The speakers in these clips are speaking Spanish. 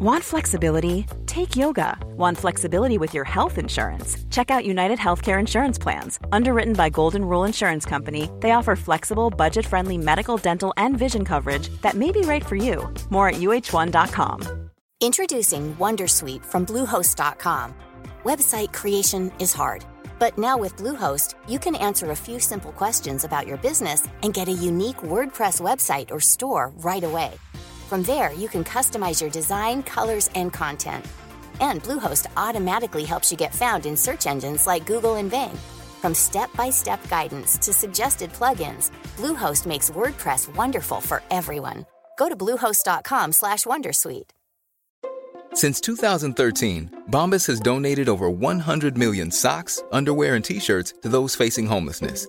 Want flexibility? Take yoga. Want flexibility with your health insurance? Check out United Healthcare Insurance Plans. Underwritten by Golden Rule Insurance Company, they offer flexible, budget friendly medical, dental, and vision coverage that may be right for you. More at uh1.com. Introducing Wondersuite from Bluehost.com. Website creation is hard, but now with Bluehost, you can answer a few simple questions about your business and get a unique WordPress website or store right away. From there, you can customize your design, colors, and content. And Bluehost automatically helps you get found in search engines like Google and Bing. From step-by-step guidance to suggested plugins, Bluehost makes WordPress wonderful for everyone. Go to bluehost.com/wondersuite. Since 2013, Bombas has donated over 100 million socks, underwear, and t-shirts to those facing homelessness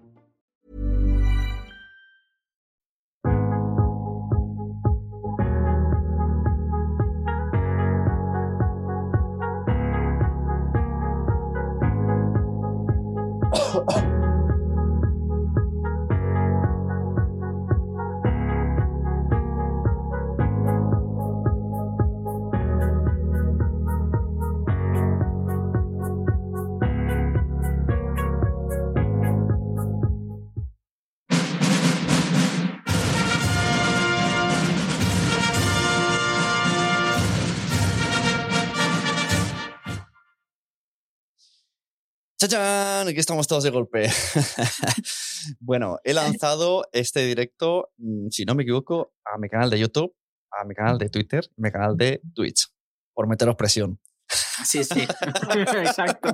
oh. ¡Chachán! Aquí estamos todos de golpe. bueno, he lanzado este directo, mm, si no me equivoco, a mi canal de YouTube, a mi canal de Twitter, a mi canal de Twitch, por meteros presión. Sí, sí. Exacto.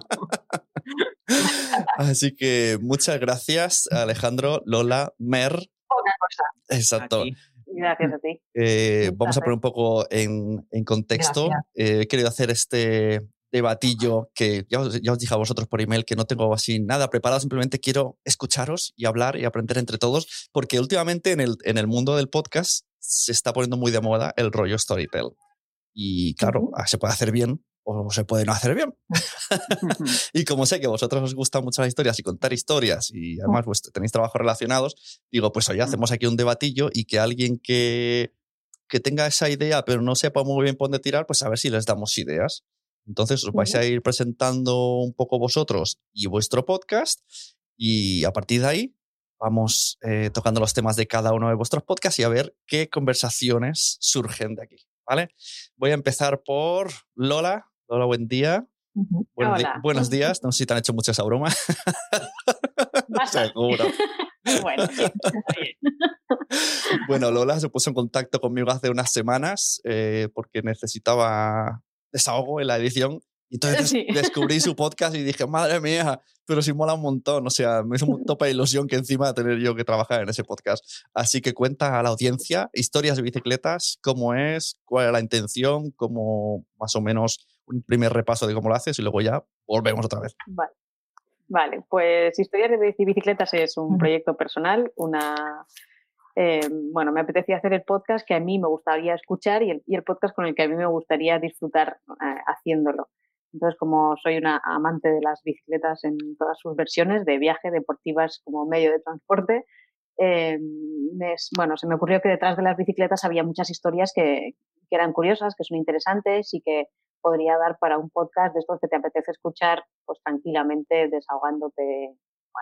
Así que muchas gracias, Alejandro, Lola, Mer. Una cosa. Exacto. Gracias a ti. Eh, vamos a poner un poco en, contexto. Eh, he querido hacer este, debatillo que ya os, ya os, dije a vosotros por email que no tengo así nada preparado, simplemente quiero escucharos y hablar y aprender entre todos, porque últimamente en el, en el mundo del podcast se está poniendo muy de moda el rollo storytell. Y claro, ah, se puede hacer bien o se puede no hacer bien. y como sé que a vosotros os gustan mucho las historias y contar historias y además pues, tenéis trabajos relacionados, digo, pues hoy hacemos aquí un debatillo y que alguien que, que tenga esa idea pero no sepa muy bien por dónde tirar, pues a ver si les damos ideas. Entonces os vais a ir presentando un poco vosotros y vuestro podcast y a partir de ahí vamos eh, tocando los temas de cada uno de vuestros podcasts y a ver qué conversaciones surgen de aquí. ¿vale? Voy a empezar por Lola. Lola, buen día. buenos, días. No sé si te han hecho mucha esa broma. Seguro. bueno, bueno, Lola se puso en contacto conmigo hace unas semanas eh, porque necesitaba desahogo en la edición. Y entonces descubrí su podcast y dije, madre mía, pero sí mola un montón. O sea, me hizo un tope de ilusión que encima de tener yo que trabajar en ese podcast. Así que cuenta a la audiencia historias de bicicletas, cómo es, cuál es la intención, cómo más o menos un primer repaso de cómo lo haces y luego ya volvemos otra vez. Vale. Vale, pues Historias de Bicicletas es un proyecto personal, una, eh, bueno, me apetecía hacer el podcast que a mí me gustaría escuchar y el, podcast con el que a mí me gustaría disfrutar eh, haciéndolo. Entonces, como soy una amante de las bicicletas en todas sus versiones, de viaje, deportivas como medio de transporte, eh, bueno, se me ocurrió que detrás de las bicicletas había muchas historias que, eran curiosas, que son interesantes y que podría dar para un podcast de estos que te apetece escuchar pues tranquilamente, desahogándote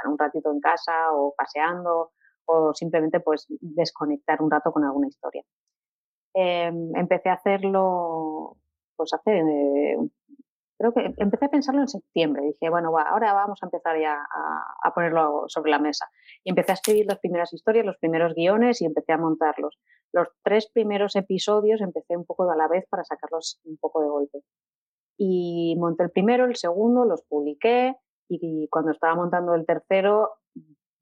un ratito en casa o paseando o simplemente pues desconectar un rato con alguna historia. Em, empecé a hacerlo, pues hace, eh, creo que empecé a pensarlo en septiembre. Dije, bueno, ahora vamos a empezar ya a, ponerlo sobre la mesa. Y empecé a escribir las primeras historias, los primeros guiones y empecé a montarlos. Los tres primeros episodios empecé un poco a la vez para sacarlos un poco de golpe. Y monté el primero, el segundo, los publiqué y cuando estaba montando el tercero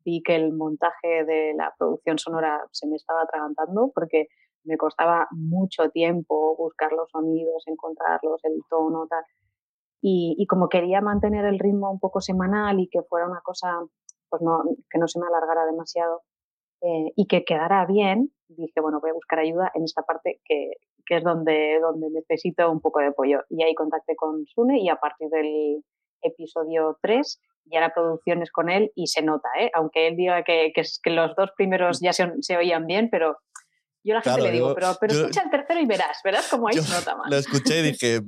vi que el montaje de la producción sonora se me estaba atragantando porque me costaba mucho tiempo buscar los sonidos, encontrarlos, el tono, tal. Y, como quería mantener el ritmo un poco semanal y que fuera una cosa pues no, que no se me alargara demasiado eh, y que quedara bien, dije, bueno, voy a buscar ayuda en esta parte que, que, es donde, donde necesito un poco de apoyo. Y ahí contacté con Sune y a partir del episodio 3 ya la producción es con él y se nota, ¿eh? aunque él diga que, que, los dos primeros ya se, se, oían bien, pero yo a la gente le digo, pero, pero escucha el tercero y verás, verás cómo ahí se nota más. Lo escuché y dije,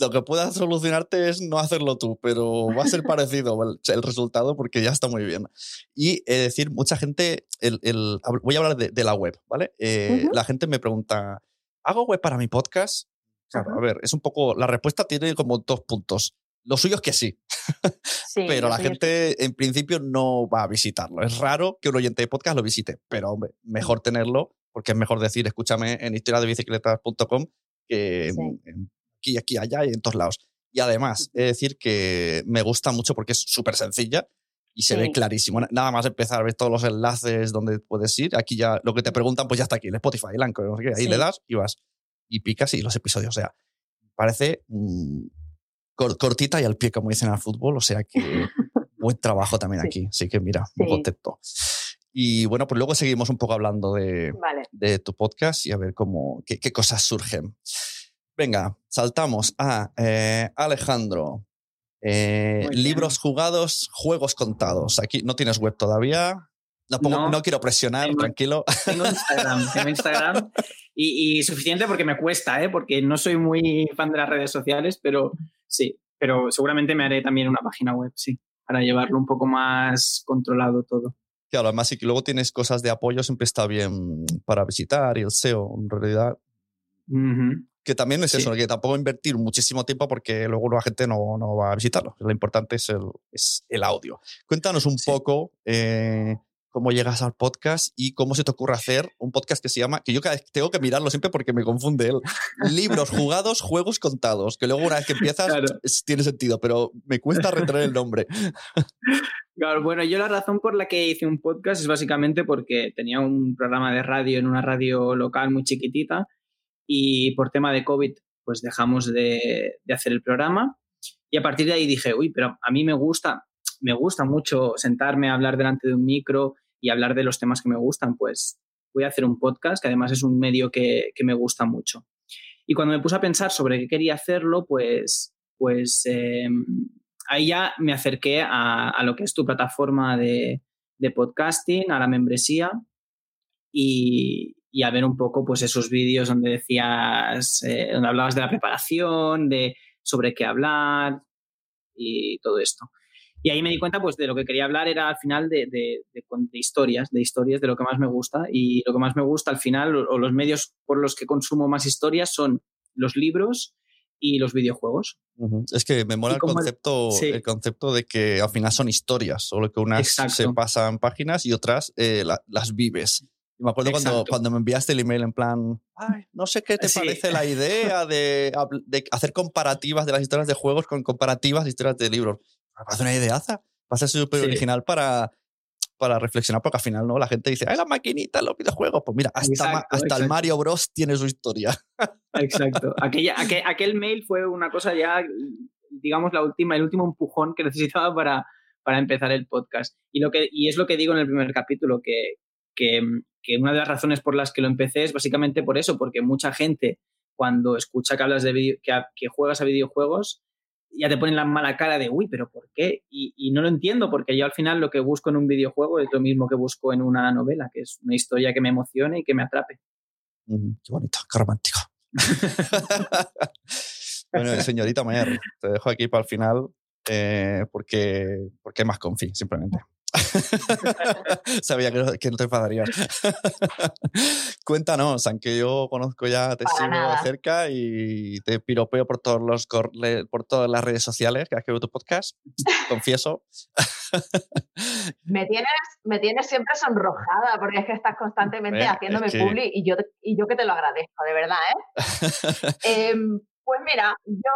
lo que pueda solucionarte es no hacerlo tú, pero va a ser parecido el, resultado porque ya está muy bien. Y es decir, mucha gente, el, el, voy a hablar de, de la web, ¿vale? Eh, la gente me pregunta, ¿hago web para mi podcast? Claro, a ver, es un poco, la respuesta tiene como dos puntos. Lo suyo es que sí, sí pero la gente en principio no va a visitarlo. Es raro que un oyente de podcast lo visite, pero hombre, mejor tenerlo porque es mejor decir, escúchame en historiadebicicletas.com que en aquí, aquí, allá y en todos lados. Y además, es decir que me gusta mucho porque es súper sencilla y se ve clarísimo. Nada más empezar a ver todos los enlaces donde puedes ir. Aquí ya lo que te preguntan, pues ya está aquí, el Spotify, el Anchor, no sé qué. Ahí le das y vas y picas y los episodios. O sea, parece mm, cortita y al pie, como dicen al fútbol. O sea que buen trabajo también aquí. Así que mira, muy contento. Y bueno, pues luego seguimos un poco hablando de, de tu podcast y a ver cómo, qué, qué cosas surgen. Venga, saltamos a eh, Alejandro. Eh, libros jugados, juegos contados. Aquí no tienes web todavía. No, no, quiero presionar, tranquilo. Tengo Instagram, tengo Instagram y, suficiente porque me cuesta, ¿eh? porque no soy muy fan de las redes sociales, pero sí, pero seguramente me haré también una página web, sí, para llevarlo un poco más controlado todo. Claro, además si luego tienes cosas de apoyo, siempre está bien para visitar y el SEO, en realidad. Que también es eso, que tampoco invertir muchísimo tiempo porque luego la gente no, no va a visitarlo. Lo importante es el, es el audio. Cuéntanos un poco eh, cómo llegas al podcast y cómo se te ocurre hacer un podcast que se llama, que yo tengo que mirarlo siempre porque me confunde él, libros jugados, juegos contados, que luego una vez que empiezas tiene sentido, pero me cuesta retener el nombre. Claro, bueno, yo la razón por la que hice un podcast es básicamente porque tenía un programa de radio en una radio local muy chiquitita y por tema de COVID pues dejamos de, hacer el programa y a partir de ahí dije, uy, pero a mí me gusta, me gusta mucho sentarme a hablar delante de un micro y hablar de los temas que me gustan, pues voy a hacer un podcast, que además es un medio que, me gusta mucho. Y cuando me puse a pensar sobre qué quería hacerlo, pues, pues em, ahí ya me acerqué a, lo que es tu plataforma de, de podcasting, a la membresía, y, y a ver un poco pues esos vídeos donde decías, eh, donde hablabas de la preparación, de sobre qué hablar y todo esto. Y ahí me di cuenta pues de lo que quería hablar era al final de, de, historias, de historias, de lo que más me gusta. Y lo que más me gusta al final, o, los medios por los que consumo más historias son los libros y los videojuegos. Es que me mola el concepto, el concepto de que al final son historias, solo que unas se pasan páginas y otras eh, las vives me acuerdo cuando, cuando me enviaste el email en plan, Ay, no sé qué te parece la idea de, de, hacer comparativas de las historias de juegos con comparativas de historias de libros. Parece una ideaza. Va a ser súper original para, para reflexionar, porque al final no la gente dice, ¡ay, la maquinita, los videojuegos! Pues mira, hasta, hasta el Mario Bros. tiene su historia. Exacto. Aquella, aquel, aquel, mail fue una cosa ya, digamos, la última, el último empujón que necesitaba para, para empezar el podcast. Y, lo que, y es lo que digo en el primer capítulo, que, que que una de las razones por las que lo empecé es básicamente por eso, porque mucha gente cuando escucha que hablas de que, juegas a videojuegos, ya te ponen la mala cara de, uy, pero ¿por qué? Y, no lo entiendo, porque yo al final lo que busco en un videojuego es lo mismo que busco en una novela, que es una historia que me emocione y que me atrape. qué bonito, qué romántico. bueno, señorita Mayer, te dejo aquí para el final eh, porque, porque más confí, simplemente. Sabía que no, te enfadarías. Cuéntanos, aunque yo conozco ya, te sigo de cerca y te piropeo por todos los por todas las redes sociales que has tu podcast, confieso. me tienes, me tienes siempre sonrojada porque es que estás constantemente haciéndome publi y yo, y yo que te lo agradezco, de verdad, ¿eh? Em, pues mira, yo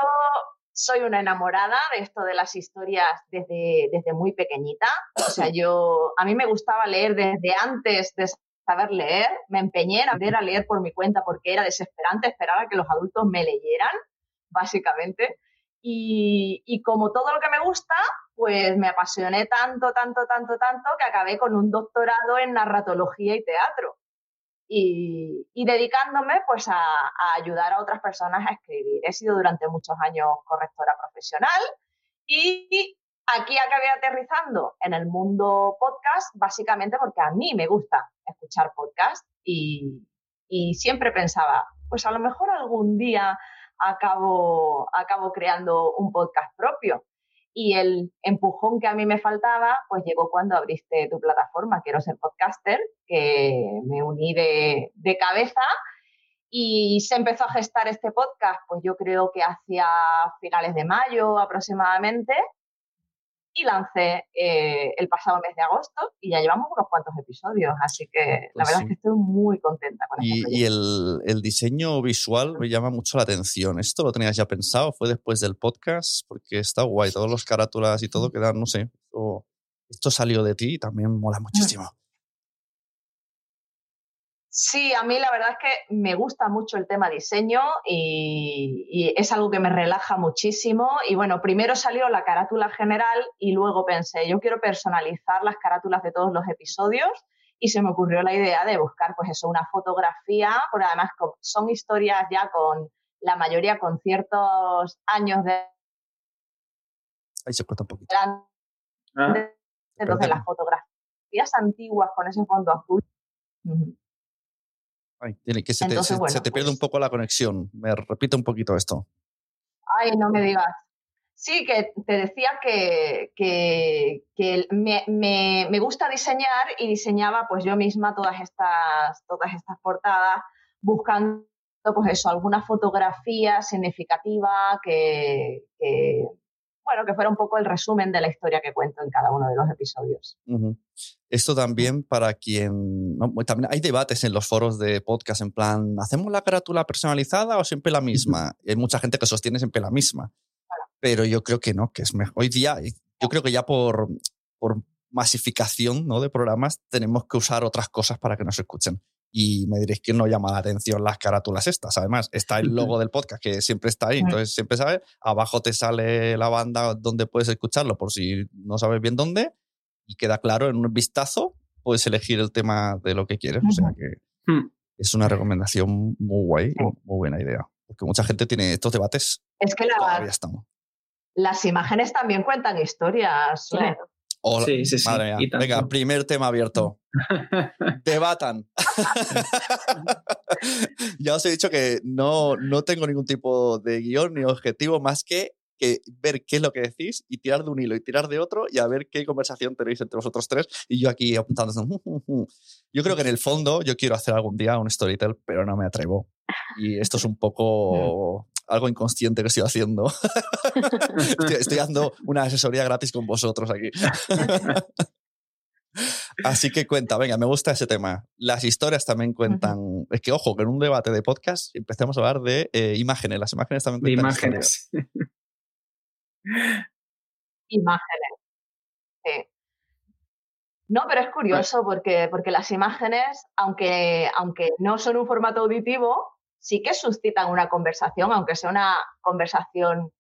soy una enamorada de esto de las historias desde, desde muy pequeñita. O sea, yo, a mí me gustaba leer desde antes de saber leer. Me empeñé en aprender a leer por mi cuenta porque era desesperante esperar a que los adultos me leyeran, básicamente. Y, y como todo lo que me gusta, pues me apasioné tanto, tanto, tanto, tanto que acabé con un doctorado en narratología y teatro. Y, dedicándome pues a, ayudar a otras personas a escribir. He sido durante muchos años correctora profesional y aquí acabé aterrizando en el mundo podcast básicamente porque a mí me gusta escuchar podcast y, y siempre pensaba, pues a lo mejor algún día acabo, acabo creando un podcast propio. Y el empujón que a mí me faltaba, pues llegó cuando abriste tu plataforma, Quiero ser podcaster, que me uní de, de cabeza y se empezó a gestar este podcast, pues yo creo que hacia finales de mayo aproximadamente y lancé eh, el pasado mes de agosto y ya llevamos unos cuantos episodios, así que la pues verdad es que estoy muy contenta con y, este Y el, el, diseño visual me llama mucho la atención. ¿Esto lo tenías ya pensado? ¿Fue después del podcast? Porque está guay, todos los carátulas y todo quedan, no sé, esto, esto salió de ti y también mola muchísimo. Sí, a mí la verdad es que me gusta mucho el tema diseño y, es algo que me relaja muchísimo. Y bueno, primero salió la carátula general y luego pensé, yo quiero personalizar las carátulas de todos los episodios y se me ocurrió la idea de buscar pues eso, una fotografía, porque además son historias ya con la mayoría con ciertos años de... Ahí se corta un poquito. Ah, Entonces las fotografías antiguas con ese fondo azul tiene que se te, se, te pierde un pues poco la conexión. Me repite un poquito esto. Ay, no me digas. Sí, que te decía que, que, que me, me, me, gusta diseñar y diseñaba pues yo misma todas estas, todas estas portadas buscando pues eso, alguna fotografía significativa que, que, bueno, que fuera un poco el resumen de la historia que cuento en cada uno de los episodios. Esto también para quien... También hay debates en los foros de podcast en plan, ¿hacemos la carátula personalizada o siempre la misma? hay mucha gente que sostiene siempre la misma. Pero yo creo que no, que es mejor. Hoy día, yo creo que ya por, por masificación ¿no? de programas tenemos que usar otras cosas para que nos escuchen y me diréis que no llama la atención las carátulas estas. Además, está el logo del podcast que siempre está ahí, entonces siempre sabes. Abajo te sale la banda donde puedes escucharlo por si no sabes bien dónde y queda claro en un vistazo, puedes elegir el tema de lo que quieres. O sea que hmm. es una recomendación muy guay, muy buena idea. Porque mucha gente tiene estos debates. Es que las imágenes también cuentan historias. Sí, sí, sí. Venga, primer tema abierto. Debatan. ya os he dicho que no, no tengo ningún tipo de guion ni objetivo más que, que ver qué es lo que decís y tirar de un hilo y tirar de otro y a ver qué conversación tenéis entre vosotros tres y yo aquí apuntando. Yo creo que en el fondo yo quiero hacer algún día un storytell, pero no me atrevo. Y esto es un poco algo inconsciente que estoy haciendo. estoy, dando una asesoría gratis con vosotros aquí. Así que cuenta, venga, me gusta ese tema. Las historias también cuentan. Es que, ojo, que en un debate de podcast empecemos a hablar de eh, imágenes. Las imágenes también cuentan. imágenes. imágenes. No, pero es curioso porque, porque las imágenes, aunque, aunque no son un formato auditivo, sí que suscitan una conversación, aunque sea una conversación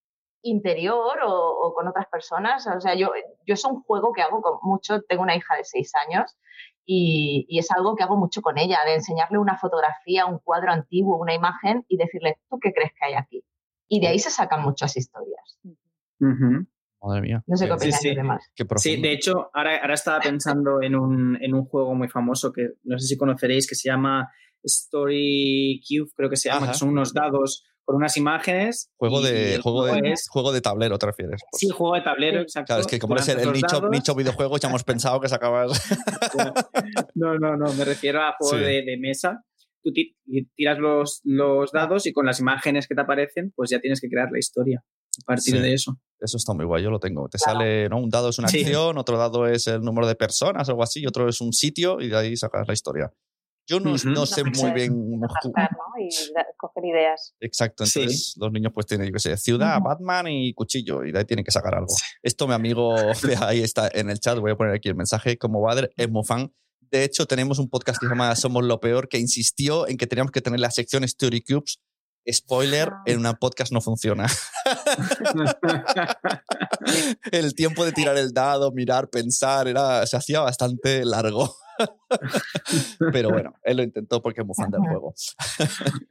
interior o, con otras personas. O sea, yo, yo es un juego que hago con mucho, tengo una hija de seis años y, es algo que hago mucho con ella, de enseñarle una fotografía, un cuadro antiguo, una imagen y decirle, ¿tú qué crees que hay aquí? Y de ahí se sacan muchas historias. Madre mía. No sé qué opinas sí, sí. sí, de hecho, ahora, ahora estaba pensando en un, en un juego muy famoso que no sé si conoceréis, que se llama Story Cube, creo que se llama, que son unos dados con unas imágenes. Juego de, juego, de, juego de tablero, ¿te refieres? Sí, juego de tablero, exacto. Claro, es que como eres el, nicho, nicho, videojuegos, ya hemos pensado que sacabas. no, no, no, me refiero a juego de, mesa. Tú tiras los, los dados y con las imágenes que te aparecen, pues ya tienes que crear la historia a partir de eso. Eso está muy guay, yo lo tengo. Te sale, ¿no? Un dado es una acción, otro dado es el número de personas, algo así, otro es un sitio y de ahí sacas la historia. Yo no, no sé muy bien. Y coger ideas. Exacto, entonces los niños pues tienen, yo qué sé, ciudad, Batman y cuchillo, y de ahí tienen que sacar algo. Esto mi amigo, ahí está en el chat, voy a poner aquí el mensaje, como Bader es muy fan. De hecho, tenemos un podcast que se llama Somos lo Peor, que insistió en que teníamos que tener la sección Story Cubes Spoiler, Ah. en una podcast no funciona. el tiempo de tirar el dado, mirar, pensar, era, se hacía bastante largo. Pero bueno, él lo intentó porque es muy fan del juego.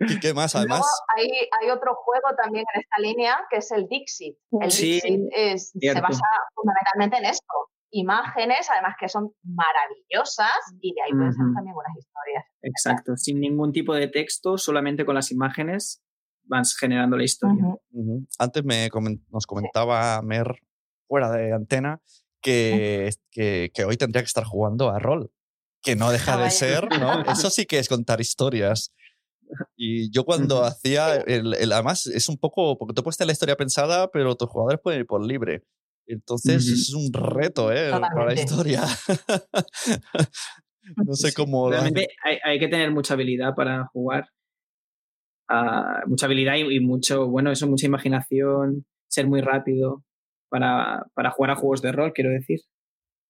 ¿Y qué más? Además, Luego hay, hay otro juego también en esta línea que es el Dixit. El Sí, Dixit es- se basa fundamentalmente en esto. Imágenes, además que son maravillosas y de ahí pueden ser también buenas historias. Exacto, sin ningún tipo de texto, solamente con las imágenes vas generando la historia. Antes me comen- nos comentaba Mer, fuera de antena, que, que, que hoy tendría que estar jugando a rol. Que no deja de ser, ¿no? Eso sí que es contar historias. Y yo cuando hacía, el, el- además es un poco, porque tú puedes tener la historia pensada, pero tus jugadores pueden ir por libre. Entonces es un reto, ¿eh? Para la Totalmente. historia. no sé cómo... Realmente hay, hay que tener mucha habilidad para jugar. Ah, mucha habilidad y, y mucho, bueno, eso, mucha imaginación, ser muy rápido para, para jugar a juegos de rol, quiero decir.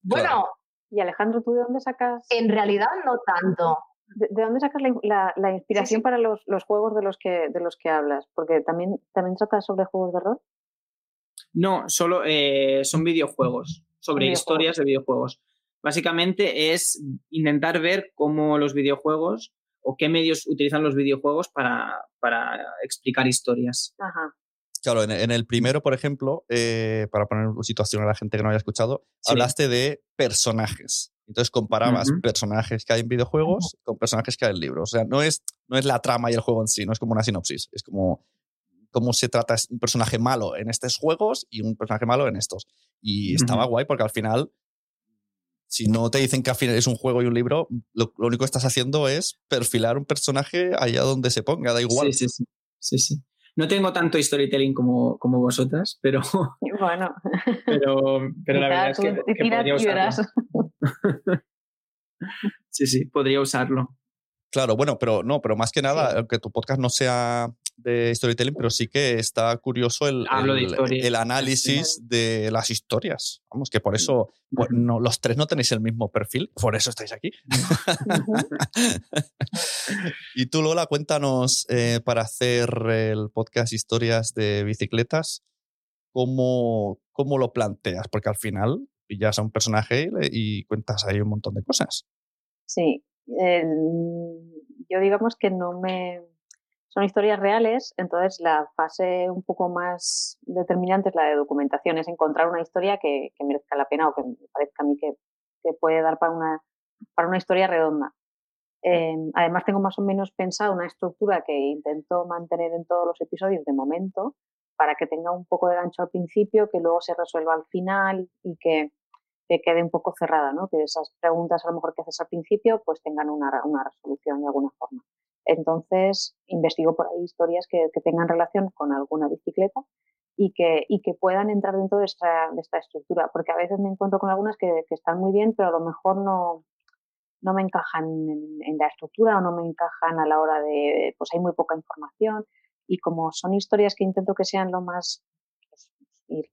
Bueno, Y Alejandro, ¿tú de dónde sacas, en realidad no tanto. de, de dónde sacas la, la- la inspiración sí. para los, los juegos de los que de los que hablas? Porque también también tratas sobre juegos de rol. No, solo eh, son videojuegos, sobre Videojuegos. historias de videojuegos. Básicamente es intentar ver cómo los videojuegos o qué medios utilizan los videojuegos para, para explicar historias. Ajá. Claro, en, en el primero, por ejemplo, eh, para poner en situación a la gente que no haya escuchado, Sí. hablaste de personajes. Entonces comparabas Ujú. personajes que hay en videojuegos con personajes que hay en libros. O sea, no es, no es la trama y el juego en sí, no es como una sinopsis. Es como cómo se trata un personaje malo en estos juegos y un personaje malo en estos. Y estaba Ujú. guay porque al final, si no te dicen que al final es un juego y un libro, lo, lo único que estás haciendo es perfilar un personaje allá donde se ponga, da igual. Sí, sí, sí. sí, sí. No tengo tanto storytelling como, como vosotras, pero, Bueno, pero, pero la verdad es que, que tiras podría usarlo. Sí, sí, podría usarlo. Claro, bueno, pero no, pero más que nada, aunque tu podcast no sea de storytelling, pero sí que está curioso el, Hablo de el- análisis de las historias. Vamos, que por eso pues, no, los tres no tenéis el mismo perfil, por eso estáis aquí. y tú, Lola, cuéntanos eh, para hacer el podcast Historias de Bicicletas, ¿cómo, cómo lo planteas? Porque al final pillas a un personaje y, le- y cuentas ahí un montón de cosas. Sí, el- yo digamos que no me... Son historias reales, entonces la fase un poco más determinante es la de documentación, es encontrar una historia que, que merezca la pena o que me parezca a mí que, que puede dar para una, para una historia redonda. Eh, además tengo más o menos pensado una estructura que intento mantener en todos los episodios de momento para que tenga un poco de gancho al principio, que luego se resuelva al final y que, que quede un poco cerrada, ¿no? que esas preguntas a lo mejor que haces al principio pues tengan una, una resolución de alguna forma. Entonces investigo por ahí historias que, que tengan relación con alguna bicicleta y que, y que puedan entrar dentro de esta, de esta estructura, porque a veces me encuentro con algunas que, que están muy bien, pero a lo mejor no, no me encajan en, en, la estructura o no me encajan a la hora de, pues hay muy poca información y como son historias que intento que sean lo más pues,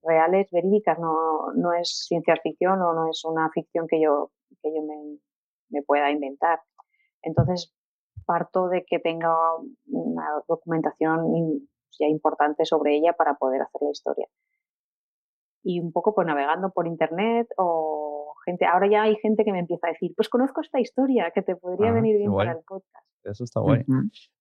reales, verídicas, no, no es ciencia ficción o no es una ficción que yo, que yo me, me pueda inventar. Entonces parto de que tenga una documentación ya importante sobre ella para poder hacer la historia. Y un poco pues navegando por internet o gente, ahora ya hay gente que me empieza a decir, pues conozco esta historia que te podría Ah, venir bien guay. para el podcast. Eso está guay.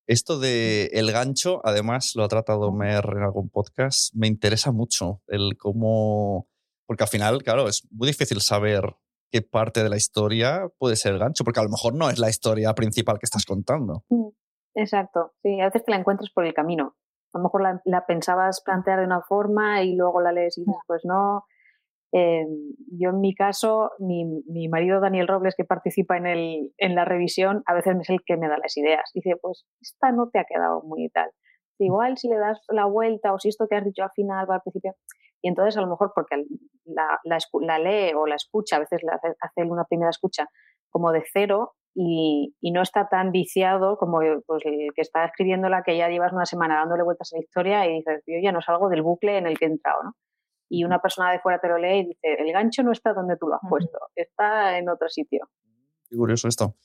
Esto de el gancho, además lo ha tratado Mer en algún podcast, me interesa mucho el cómo, porque al final, claro, es muy difícil saber qué parte de la historia puede ser el gancho, porque a lo mejor no es la historia principal que estás contando. Exacto, sí, a veces te la encuentras por el camino. A lo mejor la, la pensabas plantear de una forma y luego la lees y después no. Eh, yo en mi caso, mi, mi, marido Daniel Robles, que participa en, el, en la revisión, a veces es el que me da las ideas. Dice, pues esta no te ha quedado muy tal. Igual si le das la vuelta o si esto que has dicho al final va al principio. Y entonces a lo mejor porque la, la, la lee o la escucha, a veces la hace, hace una primera escucha como de cero y, y, no está tan viciado como pues, el que está escribiéndola que ya llevas una semana dándole vueltas a la historia y dices, yo ya no salgo del bucle en el que he entrado, ¿no? Y una persona de fuera te lo lee y dice, el gancho no está donde tú lo has puesto, está en otro sitio. Qué curioso esto.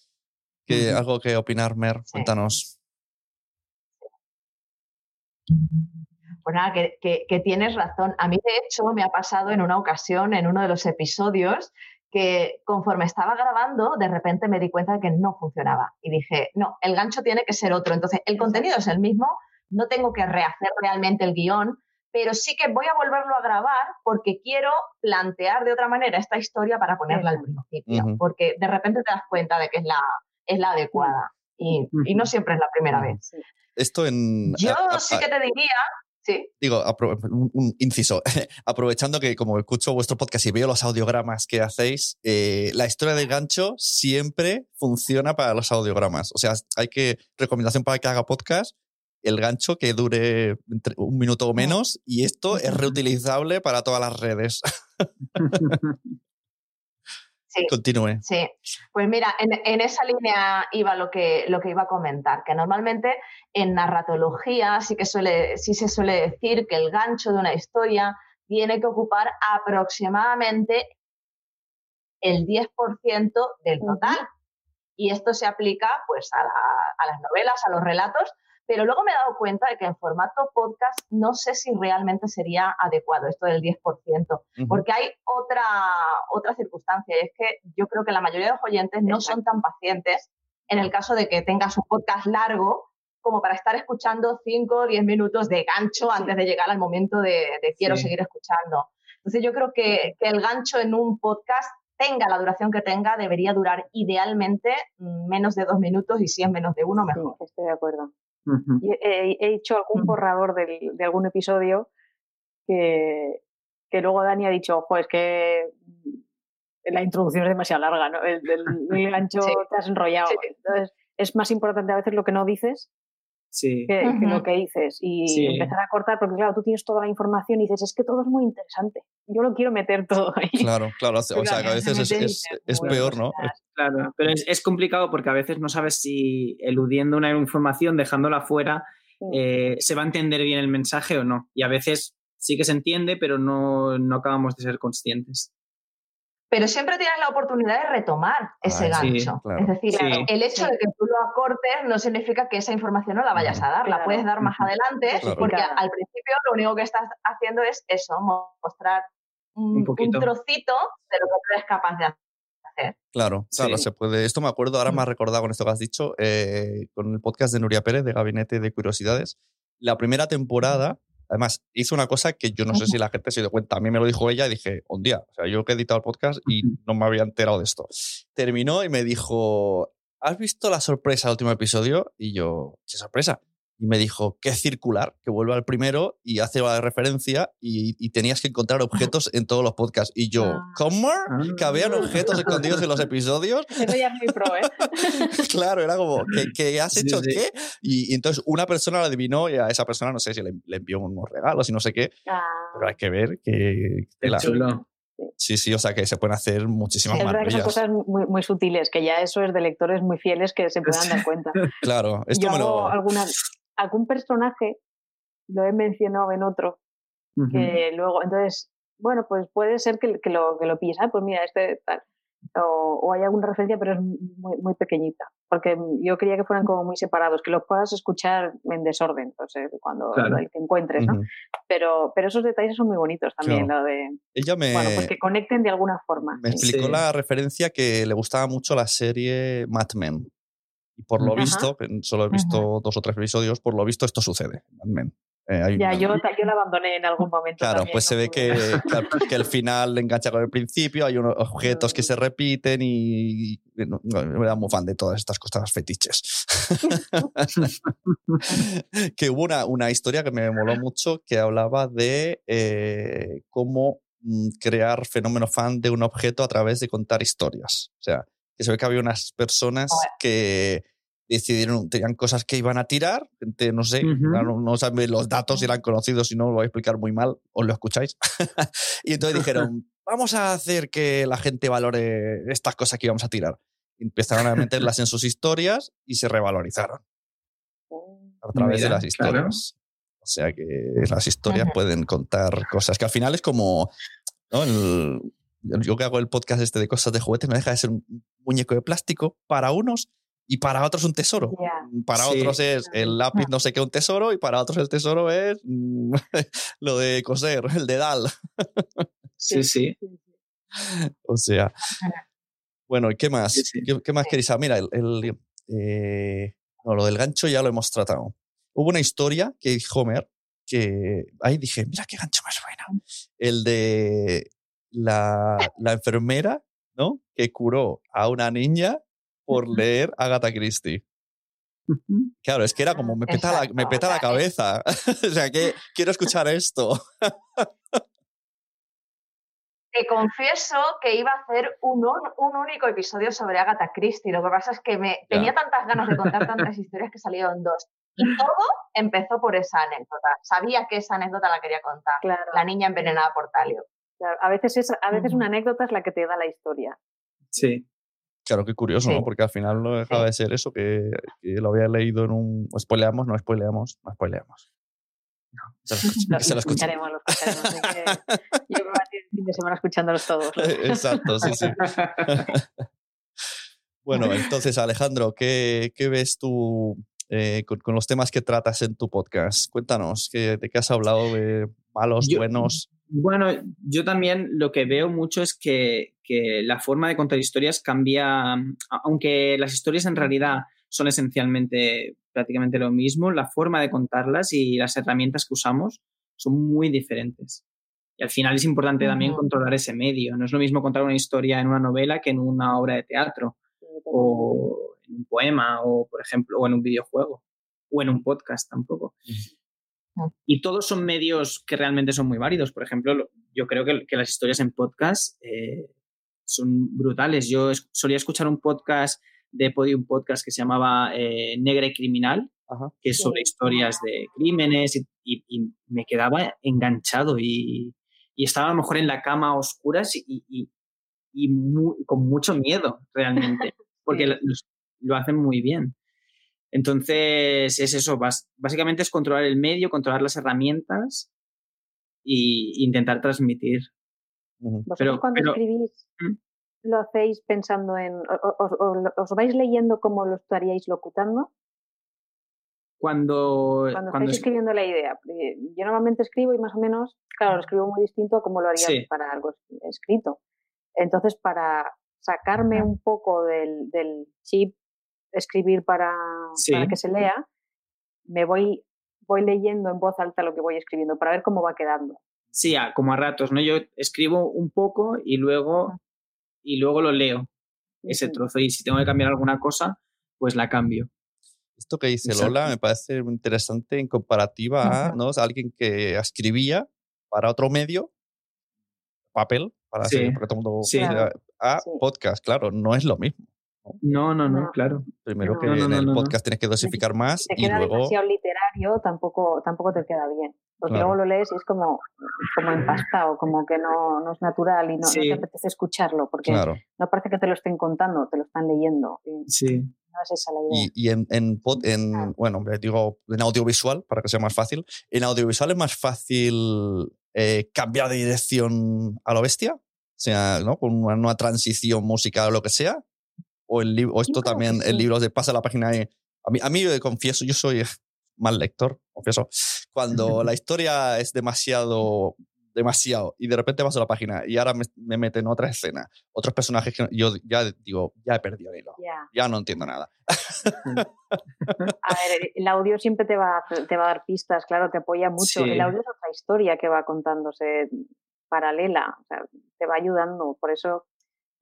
¿Qué. ¿Algo que opinar, Mer? Cuéntanos. Pues nada, que, que, tienes razón. A mí, de hecho, me ha pasado en una ocasión, en uno de los episodios, que conforme estaba grabando, de repente me di cuenta de que no funcionaba. Y dije, no, el gancho tiene que ser otro. Entonces, el contenido es el mismo, no tengo que rehacer realmente el guion, pero sí que voy a volverlo a grabar porque quiero plantear de otra manera esta historia para ponerla al principio, porque de repente te das cuenta de que es la, es la adecuada y, y no siempre es la primera vez. Esto en... Yo sí que te diría Sí. Digo, un, inciso, aprovechando que como escucho vuestro podcast y veo los audiogramas que hacéis, eh, la historia del gancho siempre funciona para los audiogramas. O sea, hay que, recomendación para que haga podcast, el gancho que dure un minuto o menos y esto es reutilizable para todas las redes. Sí, Continúe. Sí, pues mira, en, esa línea iba lo que, lo que iba a comentar, que normalmente en narratología sí que suele, sí se suele decir que el gancho de una historia tiene que ocupar aproximadamente el 10% del total. Y esto se aplica pues a, a las novelas, a los relatos, pero luego me he dado cuenta de que en formato podcast no sé si realmente sería adecuado esto del 10%, porque hay otra, otra circunstancia, y es que yo creo que la mayoría de los oyentes no son tan pacientes en el caso de que tengas un podcast largo como para estar escuchando 5 o 10 minutos de gancho antes de llegar al momento de, quiero seguir escuchando. Entonces yo creo que, que el gancho en un podcast tenga la duración que tenga, debería durar idealmente mm, menos de dos minutos y si es menos de uno, mejor. estoy de acuerdo he, hecho algún borrador de algún episodio que, que, luego Dani ha dicho, ojo, es que la introducción es demasiado larga, ¿no? El, el, gancho te has enrollado. Entonces, es más importante a veces lo que no dices que, lo que dices. Y empezar a cortar, porque claro, tú tienes toda la información y dices, es que todo es muy interesante. Yo lo quiero meter todo ahí. Claro, claro. O sea, que a veces es, es, peor, ¿no? Claro, pero es, complicado porque a veces no sabes si eludiendo una información, dejándola fuera, eh, se va a entender bien el mensaje o no. Y a veces sí que se entiende, pero no, no acabamos de ser conscientes pero siempre tienes la oportunidad de retomar ese gancho. Es decir, el hecho de que tú lo acortes no significa que esa información no la vayas a dar, la puedes dar más adelante, porque al principio lo único que estás haciendo es eso, mostrar un, trocito de lo que tú eres capaz de hacer. Claro, claro, se puede. Esto me acuerdo, ahora me ha recordado con esto que has dicho, eh, con el podcast de Nuria Pérez de Gabinete de Curiosidades. La primera temporada Además, hizo una cosa que yo no sé si la gente se dio cuenta. A mí me lo dijo ella y dije, un día, o sea, yo que he editado el podcast y no me había enterado de esto. Terminó y me dijo, ¿has visto la sorpresa del último episodio? Y yo, ¿qué sorpresa? Y me dijo que circular, que vuelva al primero y hace la referencia y, tenías que encontrar objetos en todos los podcasts. Y yo, ah. ¿cómo? ¿Que habían objetos escondidos en los episodios? Eso ya es muy pro, ¿eh? claro, era como, ¿qué, has hecho qué? Y, entonces una persona lo adivinó y a esa persona no sé si le, envió unos regalos y no sé qué. Ah. Pero hay que ver que... Sí, sí, o sea que se pueden hacer muchísimas sí, maravillas. son cosas muy, muy, sutiles, que ya eso es de lectores muy fieles que se puedan dar cuenta. claro, esto me lo... Alguna, algún personaje lo he mencionado en otro, que luego, entonces, bueno, pues puede ser que, que lo, que lo pilles, ah, pues mira, este tal. O, o, hay alguna referencia, pero es muy, muy pequeñita, porque yo quería que fueran como muy separados, que los puedas escuchar en desorden, entonces, cuando el que encuentres, ¿no? pero, pero esos detalles son muy bonitos también, lo de... Ella me... Bueno, pues que conecten de alguna forma. Me explicó la referencia que le gustaba mucho la serie Mad Men. Y por lo visto, solo he visto dos o tres episodios, por lo visto esto sucede. Eh, ya, yo, yo la abandoné en algún momento. Claro, pues se ve que, que, el final engancha con el principio, hay unos objetos que se repiten y, me da muy fan de todas estas cosas fetiches. que hubo una, una, historia que me moló mucho que hablaba de eh, cómo mm, crear fenómeno fan de un objeto a través de contar historias. O sea, que se ve que había unas personas que decidieron, tenían cosas que iban a tirar, no sé, no, saben los datos eran conocidos, si no lo voy a explicar muy mal, os lo escucháis. y entonces dijeron, vamos a hacer que la gente valore estas cosas que íbamos a tirar. empezaron a meterlas en sus historias y se revalorizaron. A través de las historias. O sea que las historias pueden contar cosas que al final es como yo que hago el podcast este de cosas de juguetes, no deja de ser un muñeco de plástico para unos y para otros un tesoro. Para otros es el lápiz no sé qué un tesoro y para otros el tesoro es mm, lo de coser, el de Dal. sí, sí. O sea. Bueno, ¿y qué más? ¿Qué, más queréis? Ah, mira, el, eh, no, lo del gancho ya lo hemos tratado. Hubo una historia que dijo Homer que ahí dije, mira qué gancho más bueno. El de la, la enfermera, ¿no? Que curó a una niña por leer Agatha Christie. Claro, es que era como me peta la, me peta la cabeza. o sea, que quiero escuchar esto. Te confieso que iba a hacer un, un, único episodio sobre Agatha Christie. Lo que pasa es que me tenía tantas ganas de contar tantas historias que salieron dos. Y todo empezó por esa anécdota. Sabía que esa anécdota la quería contar. La niña envenenada por Talio. A veces, es, a veces una anécdota es la que te da la historia. Sí. Claro, qué curioso, ¿no? Porque al final no dejaba de ser eso, que, lo había leído en un... Spoileamos, no spoileamos, no spoileamos. No, se lo, escucharemos, lo escucharemos. yo me voy a el fin de semana escuchándolos todos. Exacto, sí, sí. bueno, entonces, Alejandro, ¿qué, qué ves tú eh, con, los temas que tratas en tu podcast? Cuéntanos, ¿de qué has hablado? ¿De malos, buenos? Bueno, yo también lo que veo mucho es que, la forma de contar historias cambia, aunque las historias en realidad son esencialmente prácticamente lo mismo, la forma de contarlas y las herramientas que usamos son muy diferentes. Y al final es importante también controlar ese medio. No es lo mismo contar una historia en una novela que en una obra de teatro o en un poema o, por ejemplo, o en un videojuego o en un podcast tampoco. Y todos son medios que realmente son muy válidos. Por ejemplo, yo creo que, las historias en podcast eh, son brutales. Yo solía escuchar un podcast de Podium Podcast que se llamaba eh, Negra y Criminal, que es sobre historias de crímenes y, me quedaba enganchado y, estaba a lo mejor en la cama a oscuras y, con mucho miedo realmente, porque lo, lo hacen muy bien. Entonces, es eso, básicamente es controlar el medio, controlar las herramientas e intentar transmitir. ¿Vosotros cuando escribís ¿Mm? lo hacéis pensando en, os, vais leyendo como lo estaríais locutando? Cuando, cuando, estáis escribiendo la idea. Yo normalmente escribo y más o menos, claro, lo escribo muy distinto a como lo haría para algo escrito. Entonces, para sacarme un poco del, del chip escribir para, que se lea, me voy, voy leyendo en voz alta lo que voy escribiendo para ver cómo va quedando. Sí, como a ratos, ¿no? Yo escribo un poco y luego, y luego lo leo, ese trozo. Y si tengo que cambiar alguna cosa, pues la cambio. Esto que dice Lola me parece interesante en comparativa a, ¿no? alguien que escribía para otro medio, papel, para hacer, a podcast, claro, no es lo mismo. No, no, no, claro. Primero que en el podcast tienes que dosificar más te y queda luego... demasiado literario, tampoco, tampoco te queda bien. Porque luego lo lees y es como, como empastado, como que no, no es natural y no, te apetece escucharlo, porque no parece que te lo estén contando, te lo están leyendo. sí. No es esa la idea. Y, en, en, en bueno, digo, en audiovisual, para que sea más fácil, en audiovisual es más fácil eh, cambiar de dirección a lo bestia, o sea, ¿no? Con una, una transición musical o lo que sea, o, el libro, o esto también, el libro de pasa la página y a mí, a mí confieso, yo soy mal lector, confieso. Cuando la historia es demasiado, demasiado y de repente paso la página y ahora me, me meten otra escena, otros personajes que yo ya digo, ya he perdido el hilo, ya no entiendo nada. A ver, el audio siempre te va, te va a dar pistas, claro, te apoya mucho. El audio es otra historia que va contándose paralela, o sea, te va ayudando. Por eso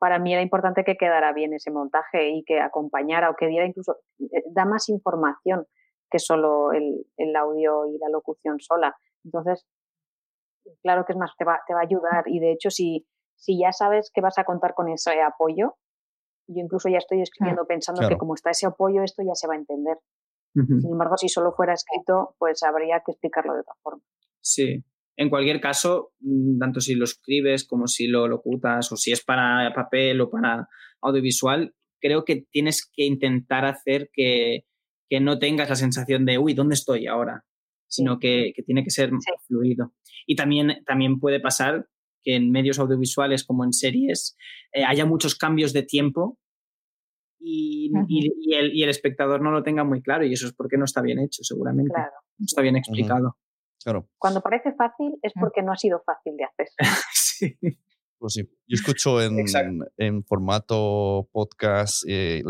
para mí era importante que quedara bien ese montaje y que acompañara o que diera incluso, eh, da más información que solo el, audio y la locución sola. Entonces, claro que es más, te va, te va a ayudar y de hecho si, si ya sabes que vas a contar con ese apoyo, yo incluso ya estoy escribiendo pensando que como está ese apoyo, esto ya se va a entender. Sin embargo, si solo fuera escrito, pues habría que explicarlo de otra forma. Sí, en cualquier caso, mm, tanto si lo escribes como si lo locutas o si es para papel o para audiovisual, creo que tienes que intentar hacer que, no tengas la sensación de, uy, ¿dónde estoy ahora? Sino que, tiene que ser fluido. Y también, también puede pasar que en medios audiovisuales como en series eh, haya muchos cambios de tiempo y, el, espectador no lo tenga muy claro y eso es porque no está bien hecho, seguramente. No está bien explicado. Claro. Cuando parece fácil es mm. porque no ha sido fácil de hacer. sí. Pues sí. Yo escucho en, en formato podcast, eh,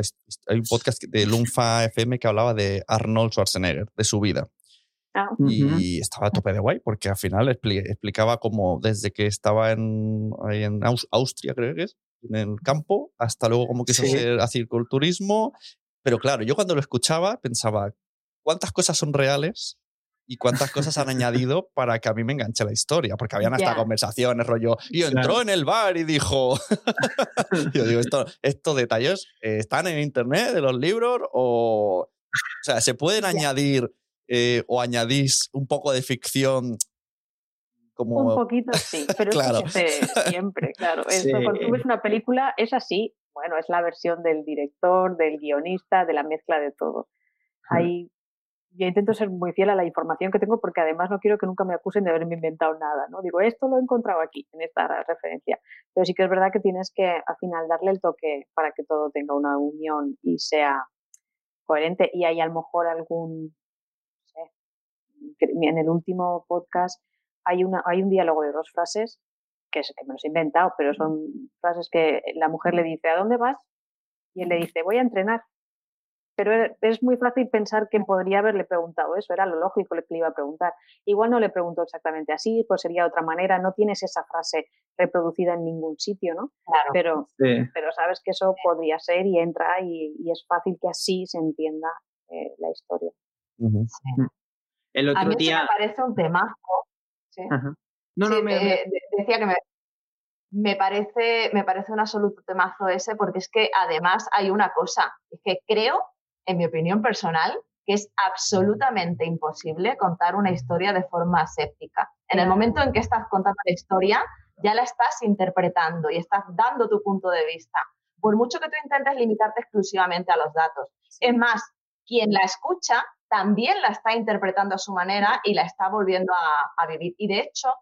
hay un podcast de Lunfa FM que hablaba de Arnold Schwarzenegger, de su vida. Ah. Y estaba a tope de guay, porque al final explicaba cómo desde que estaba en, en Austria, creo que es, en el campo, hasta luego cómo quiso hacer culturismo. Pero claro, yo cuando lo escuchaba pensaba, ¿cuántas cosas son reales y cuántas cosas han añadido para que a mí me enganche la historia, porque habían hasta conversaciones, rollo, y entró en el bar y dijo, yo digo, estos detalles eh, están en internet de los libros o, o sea, se pueden añadir eh, o añadís un poco de ficción como... Un poquito sí, pero claro. siempre, claro. cuando tú ves una película es así, bueno, es la versión del director, del guionista, de la mezcla de todo. Hay yo intento ser muy fiel a la información que tengo porque además no quiero que nunca me acusen de haberme inventado nada, ¿no? Digo, esto lo he encontrado aquí, en esta referencia. Pero sí que es verdad que tienes que al final darle el toque para que todo tenga una unión y sea coherente. Y hay a lo mejor algún, no sé, en el último podcast hay, una, hay un diálogo de dos frases que, que me los he inventado, pero son frases que la mujer le dice, ¿a dónde vas? Y él le dice, voy a entrenar pero e, es muy fácil pensar que podría haberle preguntado eso, era lo lógico que le iba a preguntar. Igual no le preguntó exactamente así, pues sería de otra manera, no tienes esa frase reproducida en ningún sitio, ¿no? Claro. Pero, pero sabes que eso podría ser y entra y, es fácil que así se entienda eh, la historia. Mm. El otro a mí día... me parece un temazo. ¿sí? No, no, me, eh, decía que me, me parece, me parece un absoluto temazo ese, porque es que además hay una cosa, es que creo en mi opinión personal, que es absolutamente imposible contar una historia de forma aséptica. En el momento en que estás contando la historia, ya la estás interpretando y estás dando tu punto de vista, por mucho que tú intentes limitarte exclusivamente a los datos. Es más, quien la escucha también la está interpretando a su manera y la está volviendo a, vivir. Y de hecho,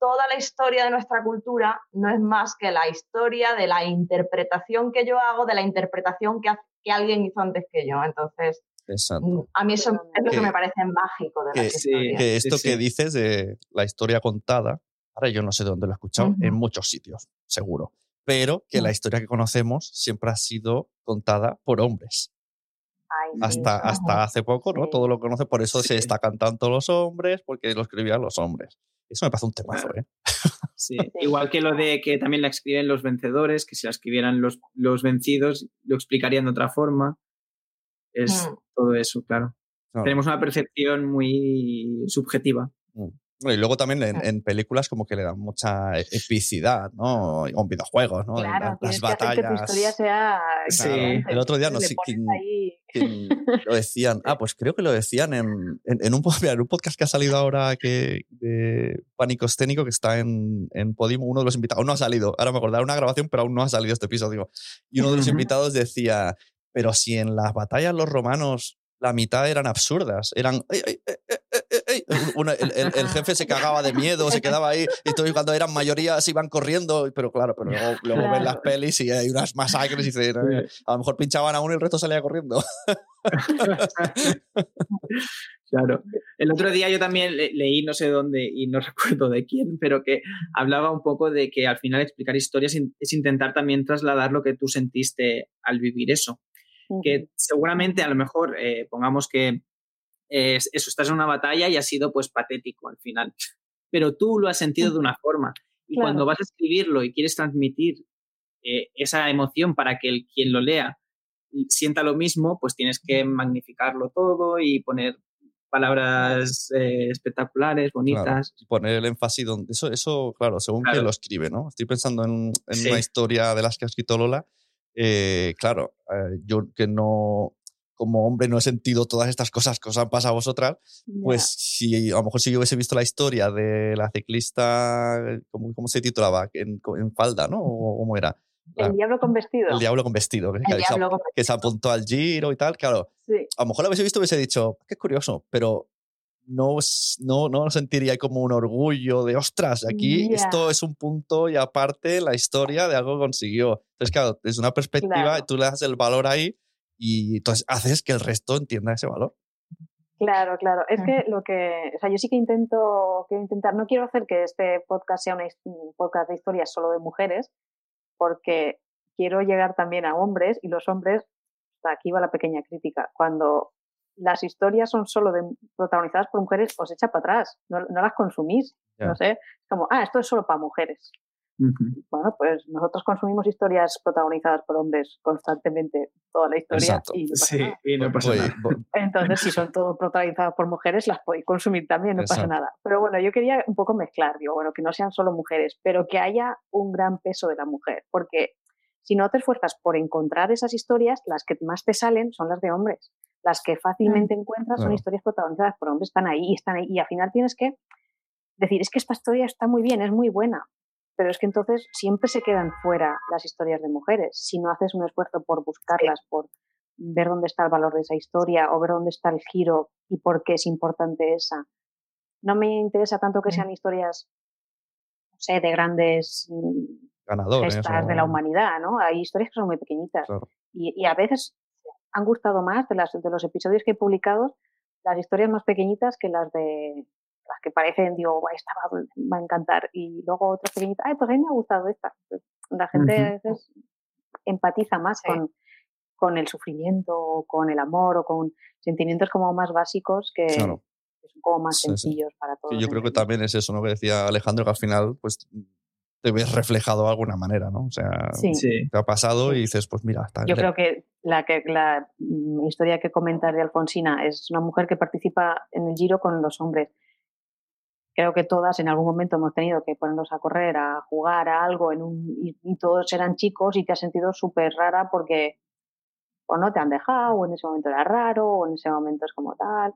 toda la historia de nuestra cultura no es más que la historia de la interpretación que yo hago, de la interpretación que, que alguien hizo antes que yo. Entonces, mm, a mí eso es lo que, me parece mágico de la historia. Que esto que dices de la historia contada, ahora yo no sé de dónde lo he escuchado, en muchos sitios, seguro, pero que la mm. historia que conocemos siempre ha sido contada por hombres. hasta, hasta hace poco, ¿no? Todo lo conoce, por eso se destacan tanto los hombres, porque lo escribían los hombres. Eso me pasa un temazo, ¿eh? Sí, igual que lo de que también la escriben los vencedores, que si la escribieran los, los vencidos, lo explicarían de otra forma. Es mm. todo eso, claro. Tenemos una percepción muy subjetiva. Mm. Y luego también en, películas como que le dan mucha e, epicidad, ¿no? O en videojuegos, ¿no? Claro, las batallas. Que tu historia sea... Sí. El otro día no sé quién, lo decían. Ah, pues creo que lo decían en, en, un, un, podcast que ha salido ahora que, de Pánico Escénico que está en, en Podimo. Uno de los invitados, aún no ha salido, ahora me acordaré una grabación, pero aún no ha salido este episodio. Y uno de los invitados decía, pero si en las batallas los romanos la mitad eran absurdas. Eran. El, jefe se cagaba de miedo, se quedaba ahí. Y cuando eran mayoría se iban corriendo. Pero claro, pero luego, ven las pelis y hay unas masacres y dicen, a lo mejor pinchaban a uno y el resto salía corriendo. Claro. El otro día yo también leí, no sé dónde y no recuerdo de quién, pero que hablaba un poco de que al final explicar historias es intentar también trasladar lo que tú sentiste al vivir eso que seguramente a lo mejor eh, pongamos que eso, estás en una batalla y ha sido pues patético al final, pero tú lo has sentido de una forma. Y cuando vas a escribirlo y quieres transmitir eh, esa emoción para que el, quien lo lea sienta lo mismo, pues tienes que magnificarlo todo y poner palabras eh, espectaculares, bonitas. poner el énfasis donde eso, eso claro, según que lo escribe, ¿no? Estoy pensando en, una historia de las que ha escrito Lola eh, claro, eh, yo que no, como hombre no he sentido todas estas cosas que os han pasado a vosotras, pues si a lo mejor si yo hubiese visto la historia de la ciclista, ¿cómo, cómo se titulaba? En, en, falda, ¿no? ¿O cómo era? el diablo con vestido. El diablo con vestido, que, que, se, apuntó al giro y tal. Claro, a lo mejor lo hubiese visto y hubiese dicho, qué curioso, pero no, no, no sentiría como un orgullo de, ostras, aquí esto es un punto y aparte la historia de algo consiguió. Entonces, claro, es una perspectiva, y tú le das el valor ahí y entonces haces que el resto entienda ese valor. Claro, claro. Es que lo que, o sea, yo sí que intento, quiero intentar, no quiero hacer que este podcast sea un podcast de historias solo de mujeres, porque quiero llegar también a hombres y los hombres, aquí va la pequeña crítica, cuando las historias son solo de, protagonizadas por mujeres, os echa para atrás, no, las consumís. No sé, es como, ah, esto es solo para mujeres. Bueno, pues nosotros consumimos historias protagonizadas por hombres constantemente, toda la historia. Y no pasa nada. y no pasa nada. Entonces, si son todo protagonizadas por mujeres, las podéis consumir también, no pasa nada. Pero bueno, yo quería un poco mezclar, digo, bueno, que no sean solo mujeres, pero que haya un gran peso de la mujer, porque si no te esfuerzas por encontrar esas historias, las que más te salen son las de hombres. Las que fácilmente encuentras son historias protagonizadas por hombres, están ahí, están ahí, y al final tienes que decir, es que esta historia está muy bien, es muy buena, pero es que entonces siempre se quedan fuera las historias de mujeres. Si no haces un esfuerzo por buscarlas, por ver dónde está el valor de esa historia o ver dónde está el giro y por qué es importante esa. No me interesa tanto que sean historias, no sé, de grandes mm, ganadores de la humanidad, ¿no? Hay historias que son muy pequeñitas y, y, a veces han gustado más de, las, de los episodios que he publicado las historias más pequeñitas que las de las que parecen, digo, esta va, va, a encantar y luego otras pequeñitas, ay, pues a mí me ha gustado esta. Pues la gente a veces empatiza más con, con el sufrimiento, con el amor o con sentimientos como más básicos que, son como más sencillos para todos. yo creo que también es eso, ¿no? Que decía Alejandro, que al final, pues te ves reflejado de alguna manera, ¿no? O sea, te ha pasado y dices, pues mira, está. Yo creo que la, que la mm, historia que comentas de Alfonsina es una mujer que participa en el Giro con los hombres. Creo que todas en algún momento hemos tenido que ponernos a correr, a jugar a algo en un, y, todos eran chicos y te has sentido súper rara porque o no te han dejado, o en ese momento era raro, o en ese momento es como tal.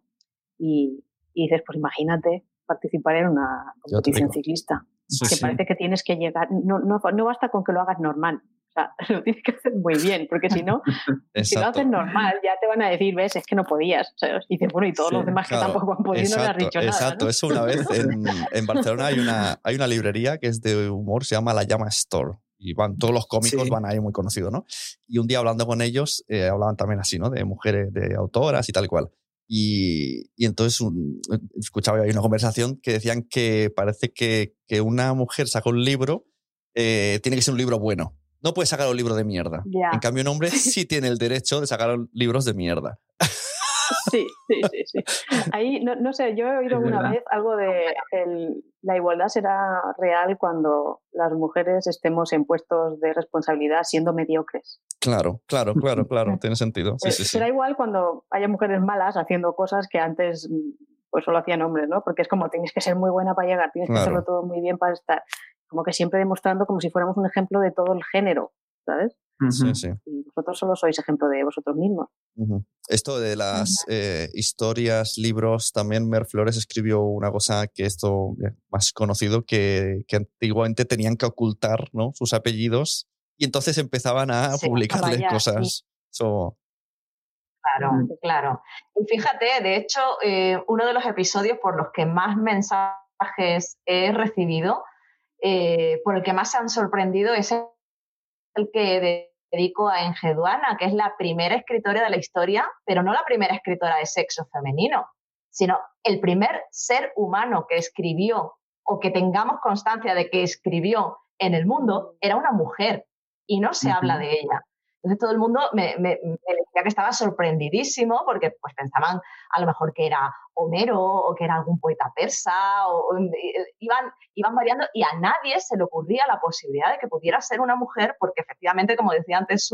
Y, y dices, pues imagínate participar en una competición ciclista que parece que tienes que llegar, no, no, no basta con que lo hagas normal, sea, lo tienes que hacer muy bien, porque si no, si lo haces normal, ya te van a decir, ves, es que no podías. y dices, bueno, y todos los demás que tampoco han podido exacto, no has dicho nada. Exacto, eso una vez en, en, Barcelona hay una, hay una librería que es de humor, se llama La Llama Store. Y van, todos los cómicos van ahí muy conocidos, ¿no? Y un día hablando con ellos, eh, hablaban también así, ¿no? De mujeres, de autoras y tal y cual. Y, y entonces un, escuchaba ahí una conversación que decían que parece que, que una mujer saca un libro, eh, tiene que ser un libro bueno. No puede sacar un libro de mierda. En cambio, un hombre sí tiene el derecho de sacar libros de mierda. Sí, sí, sí, sí. Ahí, no, no sé, yo he oído alguna vez algo de el, la igualdad será real cuando las mujeres estemos en puestos de responsabilidad siendo mediocres. Claro, claro, claro, claro, tiene sentido. Sí, será igual cuando haya mujeres malas haciendo cosas que antes pues solo hacían hombres, ¿no? Porque es como tienes que ser muy buena para llegar, tienes que hacerlo todo muy bien para estar. Como que siempre demostrando como si fuéramos un ejemplo de todo el género, ¿sabes? Sí, sí. Y vosotros solo sois ejemplo de vosotros mismos. Esto de las eh, historias, libros, también Mer Flores escribió una cosa que esto más conocido, que, que antiguamente tenían que ocultar ¿no? sus apellidos y entonces empezaban a publicarles cosas. Claro, claro. Y fíjate, de hecho, eh, uno de los episodios por los que más mensajes he recibido, eh, por el que más se han sorprendido, es el que dedico a Engeduana, que es la primera escritora de la historia, pero no la primera escritora de sexo femenino, sino el primer ser humano que escribió o que tengamos constancia de que escribió en el mundo, era una mujer y no se habla de ella. Entonces todo el mundo me, decía que estaba sorprendidísimo porque pues pensaban a lo mejor que era Homero o que era algún poeta persa o, iban, iban variando y a nadie se le ocurría la posibilidad de que pudiera ser una mujer porque efectivamente, como decía antes,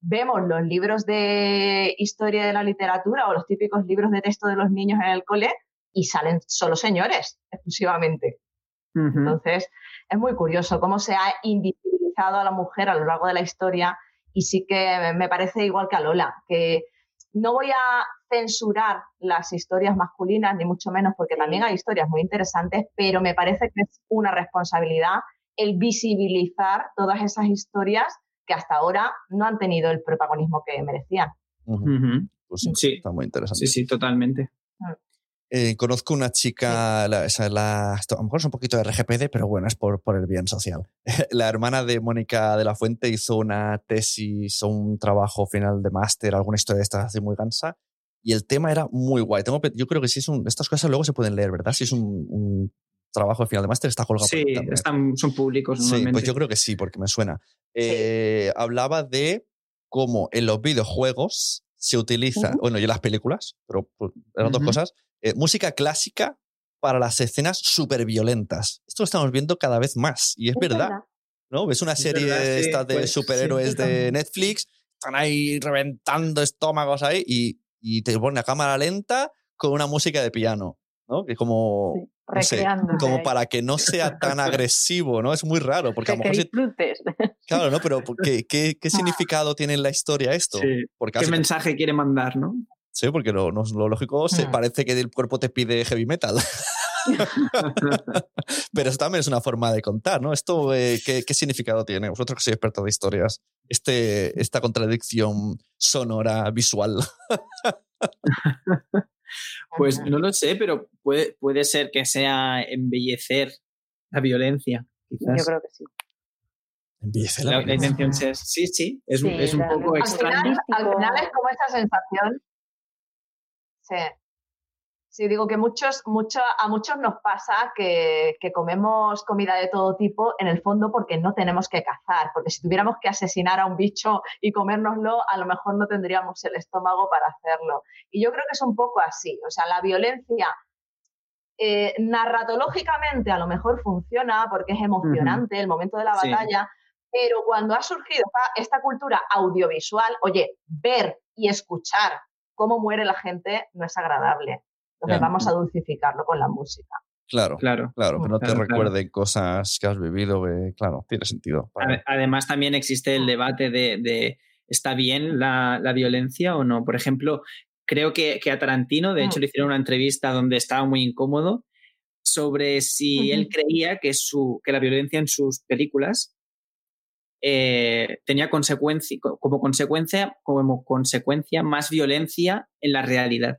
vemos los libros de historia de la literatura o los típicos libros de texto de los niños en el cole y salen solo señores exclusivamente. Entonces, es muy curioso cómo se ha invisibilizado a la mujer a lo largo de la historia y sí que me parece igual que a Lola, que no voy a censurar las historias masculinas, ni mucho menos, porque también hay historias muy interesantes, pero me parece que es una responsabilidad el visibilizar todas esas historias que hasta ahora no han tenido el protagonismo que merecían. Pues sí, está muy interesante. Sí, sí, totalmente. Eh, conozco una chica, la, la, a lo mejor es un poquito de RGPD, pero bueno, es por, por el bien social. la hermana de Mónica de la Fuente hizo una tesis o un trabajo final de máster, alguna historia de estas así muy gansa, y el tema era muy guay. Tengo, yo creo que si es un, estas cosas luego se pueden leer, ¿verdad? Si es un, trabajo de final de máster, está colgado sí, están, son públicos. Sí, pues yo creo que sí, porque me suena. Eh, hablaba de cómo en los videojuegos se utiliza, bueno, y en las películas, pero pues, eran dos cosas, eh, música clásica para las escenas súper violentas. Esto lo estamos viendo cada vez más y es, verdad, ¿no? Ves una serie de pues, superhéroes de Netflix, están ahí reventando estómagos ahí y, y, te pone a cámara lenta con una música de piano, ¿no? Que como... como para que no sea tan agresivo, ¿no? Es muy raro. Porque que, a lo mejor Claro, ¿no? Pero ¿qué, qué, qué significado tiene en la historia esto? ¿Qué mensaje quiere mandar, no? Sí, porque lo, lo lógico se hmm. parece que el cuerpo te pide heavy metal. Pero eso también es una forma de contar, ¿no? Esto, eh, ¿qué, ¿qué, significado tiene? Vosotros que sois expertos de historias, este, esta contradicción sonora, visual. pues no lo sé, pero puede, puede ser que sea embellecer la violencia. Quizás. Yo creo que sí. La, la, intención es, sí, sí, es, es un poco extraño. al final es como esa sensación Sí. Sí, digo que muchos, mucho, a muchos nos pasa que, comemos comida de todo tipo en el fondo porque no tenemos que cazar, porque si tuviéramos que asesinar a un bicho y comérnoslo, a lo mejor no tendríamos el estómago para hacerlo. Y yo creo que es un poco así, o sea, la violencia eh, narratológicamente a lo mejor funciona porque es emocionante el momento de la batalla, pero cuando ha surgido esta cultura audiovisual, oye, ver y escuchar cómo muere la gente no es agradable. Entonces vamos a dulcificarlo con la música. Claro, claro, claro, que no te recuerden cosas que has vivido, claro, tiene sentido. Además también existe el debate de, ¿está bien la, violencia o no? Por ejemplo, creo que, a Tarantino, de hecho, mm. le hicieron una entrevista donde estaba muy incómodo sobre si él creía que, su, que la violencia en sus películas eh, tenía consecuencia, como consecuencia, como consecuencia más violencia en la realidad.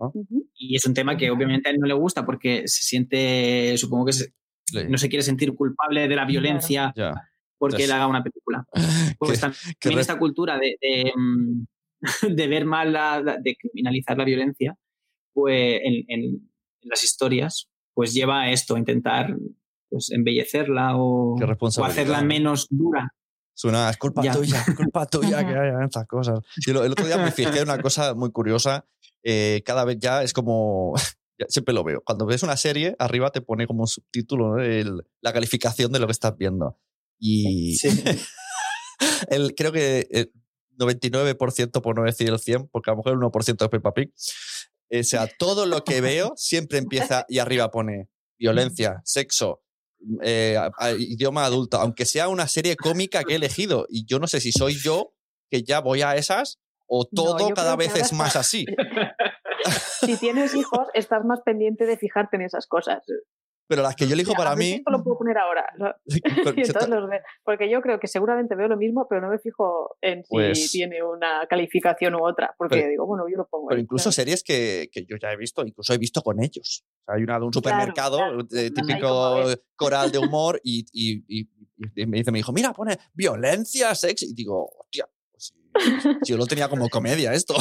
Ah. Y es un tema que obviamente a él no le gusta porque se siente, supongo que no se quiere sentir culpable de la violencia porque él haga una película. Pues también esta cultura de, mm, de, ver mal, la, de criminalizar la violencia, pues en, en, las historias, pues lleva a esto, a intentar pues embellecerla o, hacerla menos dura. Suena, es culpa tuya, es culpa tuya que haya estas cosas. el, otro día me fijé en una cosa muy curiosa. Eh, cada vez ya es como. siempre lo veo. Cuando ves una serie, arriba te pone como un subtítulo la calificación de lo que estás viendo. Y. el, creo que el 99%, por no decir el 100%, porque a lo mejor el 1% es Peppa Pig. O sea, todo lo que veo siempre empieza y arriba pone violencia, sexo, eh, idioma adulto, aunque sea una serie cómica que he elegido. Y yo no sé si soy yo que ya voy a esas o todo cada vez es más así. si tienes hijos, estás más pendiente de fijarte en esas cosas. Pero las que yo elijo para mí. Esto lo puedo poner ahora. porque yo creo que seguramente veo lo mismo, pero no me fijo en si pues tiene una calificación u otra. Porque digo, bueno, yo lo pongo. Pero incluso series que, que, yo ya he visto, incluso he visto con ellos. hay una de un supermercado, típico coral de humor, y, y, me dice mi hijo, mira, pone violencia, sexo. Y digo, hostia, pues yo lo tenía como comedia esto.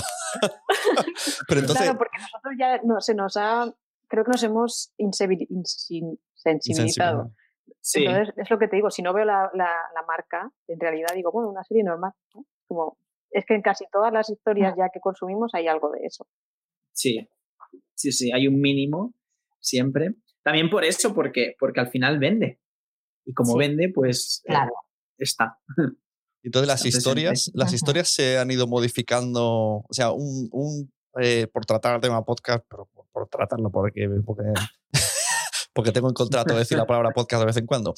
pero entonces. Claro, porque nosotros ya no, se nos ha creo que nos hemos insensibilizado. Entonces, es lo que te digo, si no veo la, marca, en realidad digo, bueno, una serie normal. Como, es que en casi todas las historias ya que consumimos hay algo de eso. Sí, sí, sí, hay un mínimo siempre. También por eso, porque, porque al final vende. Y como vende, pues eh, claro. está. Entonces las historias, las historias se han ido modificando, o sea, un, un eh, por tratar el tema podcast, pero por tratarlo, porque, porque, porque tengo en contrato decir la palabra podcast de vez en cuando.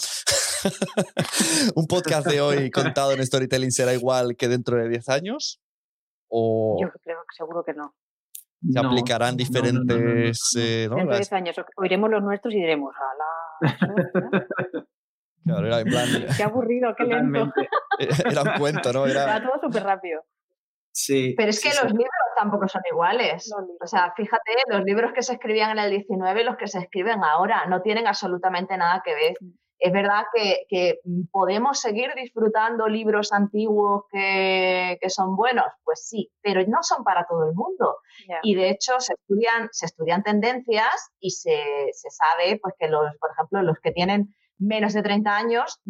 ¿Un podcast de hoy contado en storytelling será igual que dentro de 10 años? ¿O Yo creo que seguro que no. Se aplicarán diferentes. Eh, dentro de 10 años oiremos los nuestros y diremos, ¡Hala! Claro, era en plan. Qué aburrido, qué lento. Era un cuento, ¿no? Era, todo súper rápido. Sí. Pero es que los libros tampoco son iguales. O sea, fíjate, los libros que se escribían en el 19 y los que se escriben ahora no tienen absolutamente nada que ver. Es verdad que, podemos seguir disfrutando libros antiguos que, son buenos, pues sí, pero no son para todo el mundo. Y de hecho se estudian, se estudian tendencias y se, sabe pues, que los, por ejemplo, los que tienen menos de 30 años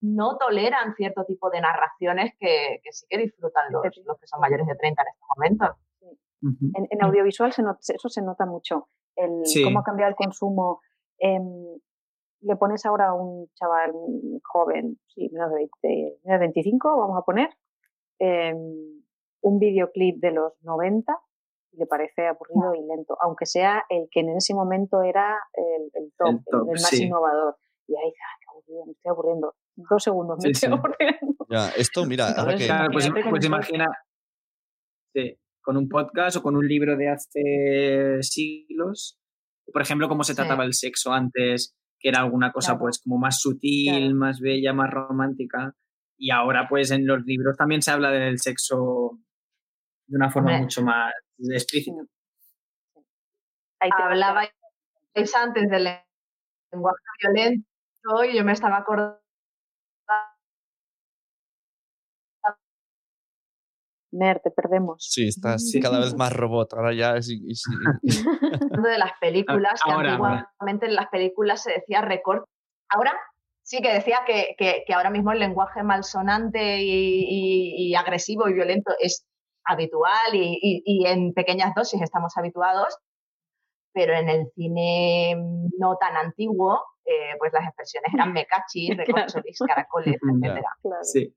no toleran cierto tipo de narraciones que, sí que disfrutan los, los, que son mayores de 30 en estos momentos. en, audiovisual se eso se nota mucho, el, cómo ha cambiado el consumo. Em, le pones ahora a un chaval joven, sí, menos de, 25, vamos a poner, em, un videoclip de los 90 y le parece aburrido y lento, aunque sea el que en ese momento era el, top, el, más innovador. Y ahí dice, qué aburrido, me estoy aburriendo. Dos segundos, me estoy aburriendo. Ya, esto, mira, ahora que... pues, pues imagina, con un podcast o con un libro de hace siglos, por ejemplo, cómo se trataba el sexo antes, que era alguna cosa pues como más sutil, más bella, más romántica. Y ahora pues en los libros también se habla del sexo de una forma mucho más explícita. Ahí te hablaba antes del lenguaje violento y yo me estaba acordando Mer, te perdemos. Sí, estás cada vez más robot. Ahora ya es. de las películas, que antiguamente en las películas se decía recorte. Ahora sí que decía que, que, ahora mismo el lenguaje malsonante y, agresivo y violento es habitual y, y, en pequeñas dosis estamos habituados, pero en el cine no tan antiguo, eh, pues las expresiones eran mecachis, recorcholis, caracoles, etc. Sí.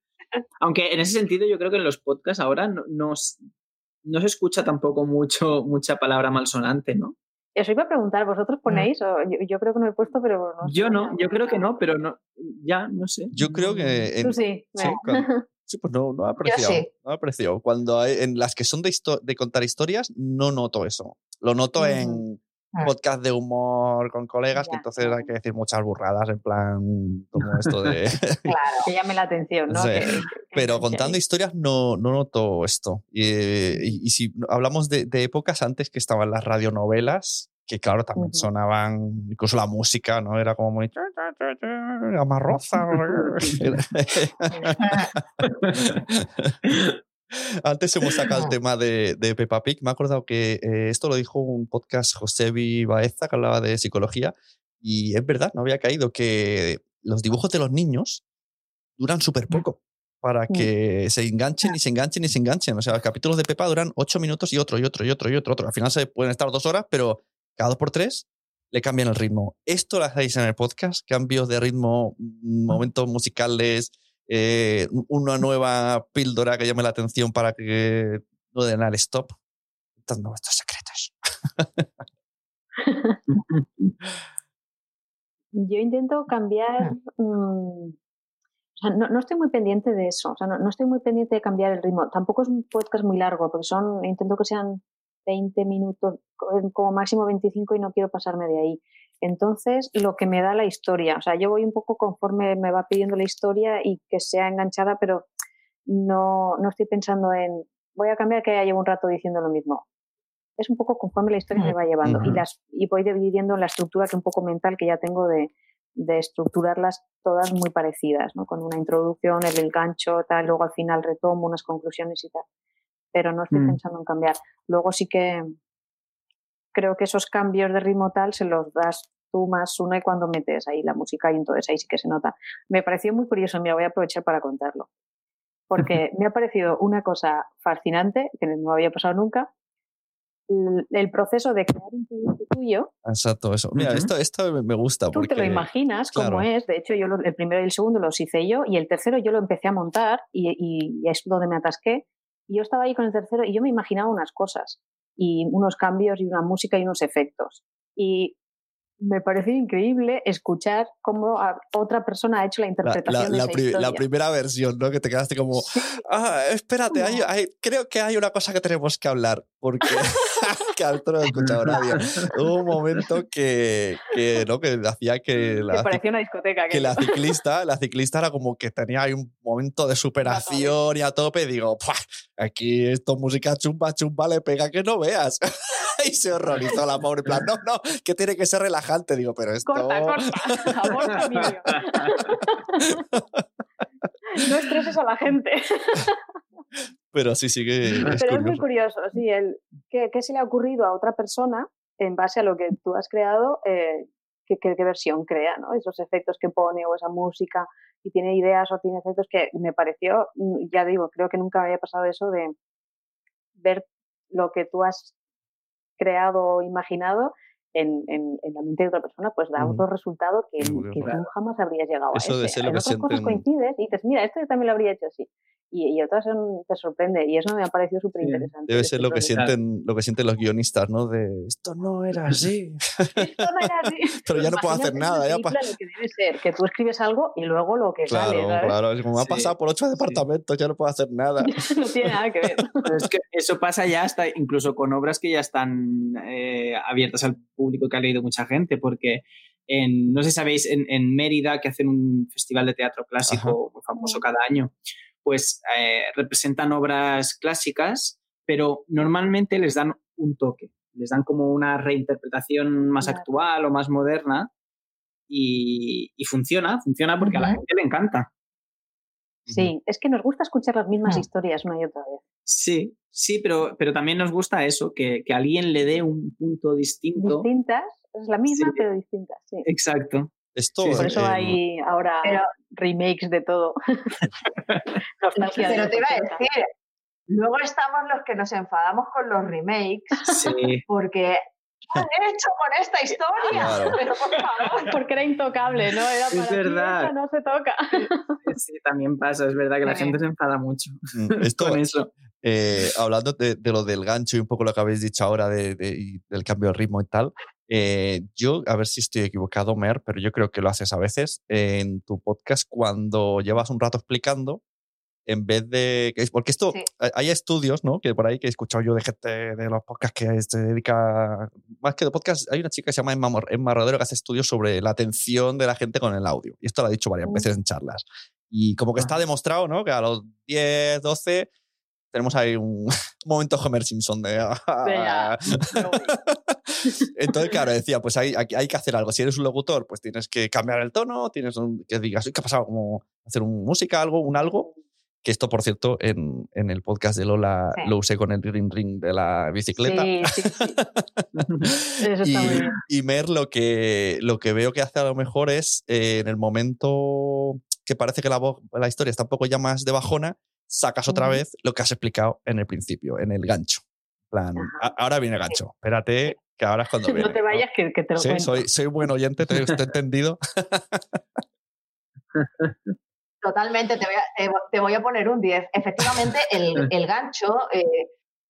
Aunque en ese sentido yo creo que en los podcasts ahora no, no, se escucha tampoco mucho, mucha palabra malsonante, ¿no? Eso iba a preguntar, ¿vosotros ponéis? yo, creo que no he puesto, pero no Yo no, yo creo que no, pero no, ya, no sé. Yo creo que... Tú sí. Sí, pues no, no he apreciado. No he apreciado. Cuando hay, en las que son de, de contar historias, no noto eso. Lo noto en, Ah. podcast de humor con colegas, que entonces hay que decir muchas burradas, en plan, como esto de... claro, que llame la atención, ¿no? Pero contando historias no, no noto esto. Y, si hablamos de, épocas antes que estaban las radionovelas, que claro, también sonaban, incluso la música, ¿no? Era como muy... Amarroza. Antes hemos sacado el tema de, de Peppa Pig. Me he acordado que eh, esto lo dijo un podcast José Baeza que hablaba de psicología. Y es verdad, no había caído que los dibujos de los niños duran súper poco para mm. que se enganchen y se enganchen y se enganchen. O sea, los capítulos de Peppa duran ocho minutos y otro, y otro, y otro, y otro, otro. Al final se pueden estar dos horas, pero cada dos por tres le cambian el ritmo. Esto lo hacéis en el podcast, cambios de ritmo, momentos musicales, eh, una nueva píldora que llame la atención para que no den al stop, dando vuestros secretos. Yo intento cambiar. Mm, no, estoy muy pendiente de eso. O sea, no, estoy muy pendiente de cambiar el ritmo. Tampoco es un podcast muy largo, porque son. Intento que sean 20 minutos, como máximo 25, y no quiero pasarme de ahí. Entonces, lo que me da la historia, o sea, yo voy un poco conforme me va pidiendo la historia y que sea enganchada, pero no, no estoy pensando en, voy a cambiar que ya llevo un rato diciendo lo mismo. Es un poco conforme la historia me va llevando y, las, y voy dividiendo en la estructura que un poco mental que ya tengo de, de estructurarlas todas muy parecidas, ¿no? Con una introducción, el gancho, tal, luego al final retomo unas conclusiones y tal. Pero no estoy mm. pensando en cambiar. Luego sí que creo que esos cambios de ritmo tal se los das tú más uno y cuando metes ahí la música y entonces ahí sí que se nota. Me pareció muy curioso, me voy a aprovechar para contarlo, porque me ha parecido una cosa fascinante, que no había pasado nunca, el proceso de crear un producto tuyo. Exacto, eso. Mira, esto, esto me gusta. Tú te lo imaginas cómo es. De hecho, yo el primero y el segundo los hice yo y el tercero yo lo empecé a montar y, y, es donde me atasqué. Y yo estaba ahí con el tercero y yo me imaginaba unas cosas y unos cambios y una música y unos efectos. Y me parece increíble escuchar cómo otra persona ha hecho la interpretación la, de esa la primera versión, ¿no? Que te quedaste como, ah, espérate, creo que hay una cosa que tenemos que hablar, porque... que al no he escuchado nadie. Hubo un momento que, que, ¿no? que hacía que la, parecía una discoteca. Que, la ciclista, la ciclista era como que tenía ahí un momento de superación y a tope. Y digo, aquí esto música chumba chumba le pega que no veas. y se horrorizó la pobre. plan, no, no, que tiene que ser relajante. Digo, pero esto. Corta, corta. Amor, no estreses a la gente. Pero sí, sí que. Es Pero es muy curioso, sí, el, ¿qué, ¿qué, se le ha ocurrido a otra persona en base a lo que tú has creado? Eh, qué, qué, versión crea, ¿no? Esos efectos que pone o esa música y tiene ideas o tiene efectos que me pareció, mm, ya digo, creo que nunca me había pasado eso de ver lo que tú has creado o imaginado en, en, en, la mente de otra persona, pues da otro resultado que, que tú jamás habrías llegado a eso. De ser lo en otras cosas coincides y dices, mira, esto yo también lo habría hecho así y, otras te sorprende y eso me ha parecido súper interesante. Debe ser lo que, sienten, lo que sienten los guionistas, ¿no? De esto no era así. esto no era así. Pero ya no puedo hacer nada. Ya lo que debe ser, que tú escribes algo y luego lo que claro, sale. Claro, claro. Como me ha pasado por ocho departamentos, ya no puedo hacer nada. no tiene nada que ver. es que eso pasa ya hasta incluso con obras que ya están eh, abiertas al público que ha leído mucha gente, porque en, no sé si sabéis, en, en Mérida, que hacen un festival de teatro clásico muy famoso cada año, pues eh, representan obras clásicas, pero normalmente les dan un toque, les dan como una reinterpretación más actual o más moderna y, funciona, funciona porque a la gente le encanta. Sí, es que nos gusta escuchar las mismas mm. historias una y otra vez. Sí, sí, pero, pero también nos gusta eso, que, que alguien le dé un punto distinto. Distintas, es la misma, pero distintas, sí. Exacto. Esto, por eso hay ahora remakes de todo. pero te iba a decir, luego estamos los que nos enfadamos con los remakes porque han hecho con esta historia? Pero por favor. Porque era intocable, ¿no? Era para es verdad. no se toca. Sí, también pasa, es verdad que la gente se enfada mucho mm, Esto, con eso. Eh, hablando de, lo del gancho y un poco lo que habéis dicho ahora de, del cambio de ritmo y tal, eh, yo, a ver si estoy equivocado, Mer, pero yo creo que lo haces a veces en tu podcast cuando llevas un rato explicando, en vez de. Porque esto, hay estudios, ¿no? Que por ahí que he escuchado yo de gente de los podcasts que se dedica. Más que de podcast, hay una chica que se llama Emma, Emma Rodero que hace estudios sobre la atención de la gente con el audio. Y esto lo ha dicho varias veces en charlas. Y como que está demostrado, ¿no? Que a los 10, 12 tenemos ahí un, momento Homer Simpson de... Entonces, claro, decía, pues hay, hay, que hacer algo. Si eres un locutor, pues tienes que cambiar el tono, tienes que digas, ¿qué ha pasado? Como hacer un música, algo, un algo. Que esto, por cierto, en, en el podcast de Lola lo usé con el ring ring de la bicicleta. Sí, sí, sí. Eso está muy bien. y Mer lo que, lo que veo que hace a lo mejor es eh, en el momento que parece que la, la historia está un poco ya más de bajona, sacas otra vez lo que has explicado en el principio, en el gancho. plan, ahora viene el gancho. Espérate, que ahora es cuando viene. no te vayas, que, te lo sí, Soy, soy buen oyente, te, he entendido. Totalmente, te voy, a, te, voy a, poner un 10. Efectivamente, el, el gancho, eh,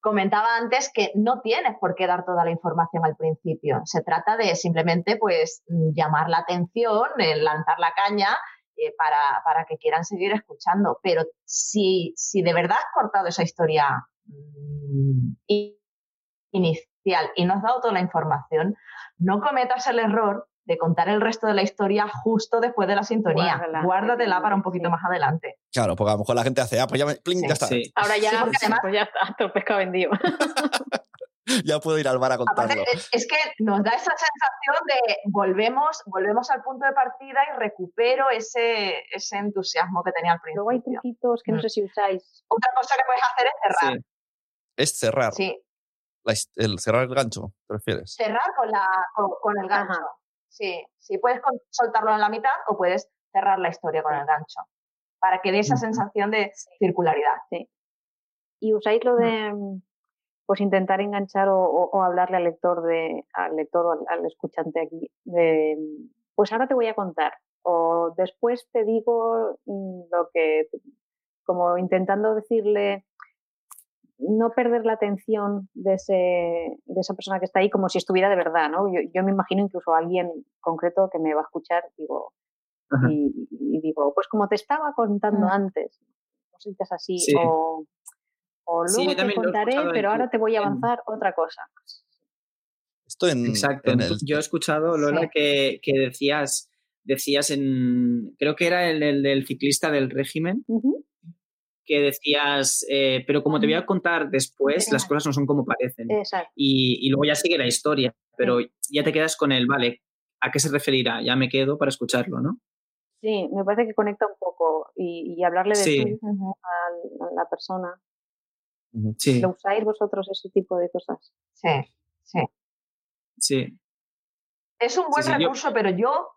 comentaba antes que no tienes por qué dar toda la información al principio. Se trata de simplemente pues llamar la atención, lanzar la caña eh, para, para, que quieran seguir escuchando. Pero si, si de verdad has cortado esa historia mm, inicial y no has dado toda la información, no cometas el error de contar el resto de la historia justo después de la sintonía. Guárdatela para un poquito más adelante. Claro, porque a lo mejor la gente hace, ah, pues ya, me, ya está. Ahora ya, además, pues ya está, pesca vendido. ya puedo ir al bar a contarlo. es que nos da esa sensación de volvemos, volvemos al punto de partida y recupero ese, ese entusiasmo que tenía al principio. Luego hay truquitos que no mm. sé si usáis. Otra cosa que puedes hacer es cerrar. Es cerrar. Sí. El cerrar el gancho, ¿te refieres? Cerrar con, la, con, el gancho. Sí, sí, puedes soltarlo en la mitad o puedes cerrar la historia con el gancho para que dé esa sensación de circularidad. Sí. ¿Y usáis lo mm. de pues intentar enganchar o, hablarle al lector de, al lector o al, escuchante aquí de pues ahora te voy a contar o después te digo mm, lo que como intentando decirle no perder la atención de, ese, de esa persona que está ahí como si estuviera de verdad, ¿no? Yo, me imagino incluso a alguien concreto que me va a escuchar digo, y, digo, pues como te estaba contando mm. antes, cositas así, o O luego te contaré, pero ahora te voy a avanzar otra cosa. Esto en, Exacto. Yo he escuchado, Lola, que, decías, decías en, creo que era el, del ciclista del régimen, que decías, eh, pero como te voy a contar después, las cosas no son como parecen. Y, y, luego ya sigue la historia, pero ya te quedas con el, vale, ¿a qué se referirá? Ya me quedo para escucharlo, ¿no? Sí, me parece que conecta un poco y, hablarle de tú a, la persona. Sí. ¿Lo usáis vosotros ese tipo de cosas? Sí, sí. Sí. Es un buen recurso, pero yo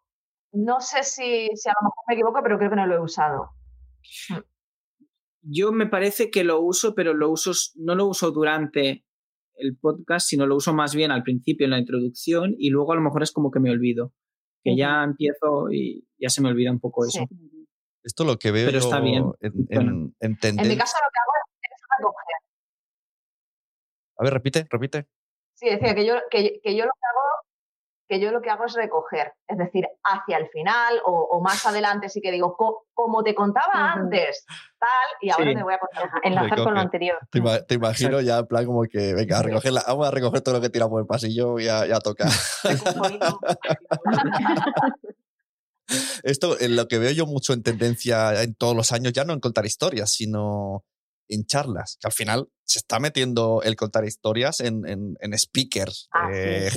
no sé si, si, a lo mejor me equivoco, pero creo que no lo he usado. Yo me parece que lo uso, pero lo uso, no lo uso durante el podcast, sino lo uso más bien al principio, en la introducción, y luego a lo mejor es como que me olvido. Que ya empiezo y ya se me olvida un poco eso. Esto lo que veo Pero está bien. En, en, en, mi caso lo que hago es recoger. A ver, repite, repite. Sí, decía que yo, que, que yo lo que hago que yo lo que hago es recoger, es decir, hacia el final o, más adelante sí que digo, como te contaba antes, tal, y ahora te voy a contar. Enlazar con lo anterior. Te, imagino ya en plan como que, venga, a recoger vamos a recoger todo lo que tiramos el pasillo y ya, ya toca. Esto es lo que veo yo mucho en tendencia en todos los años, ya no en contar historias, sino en charlas, que al final se está metiendo el contar historias en, en, speakers. Ah, eh,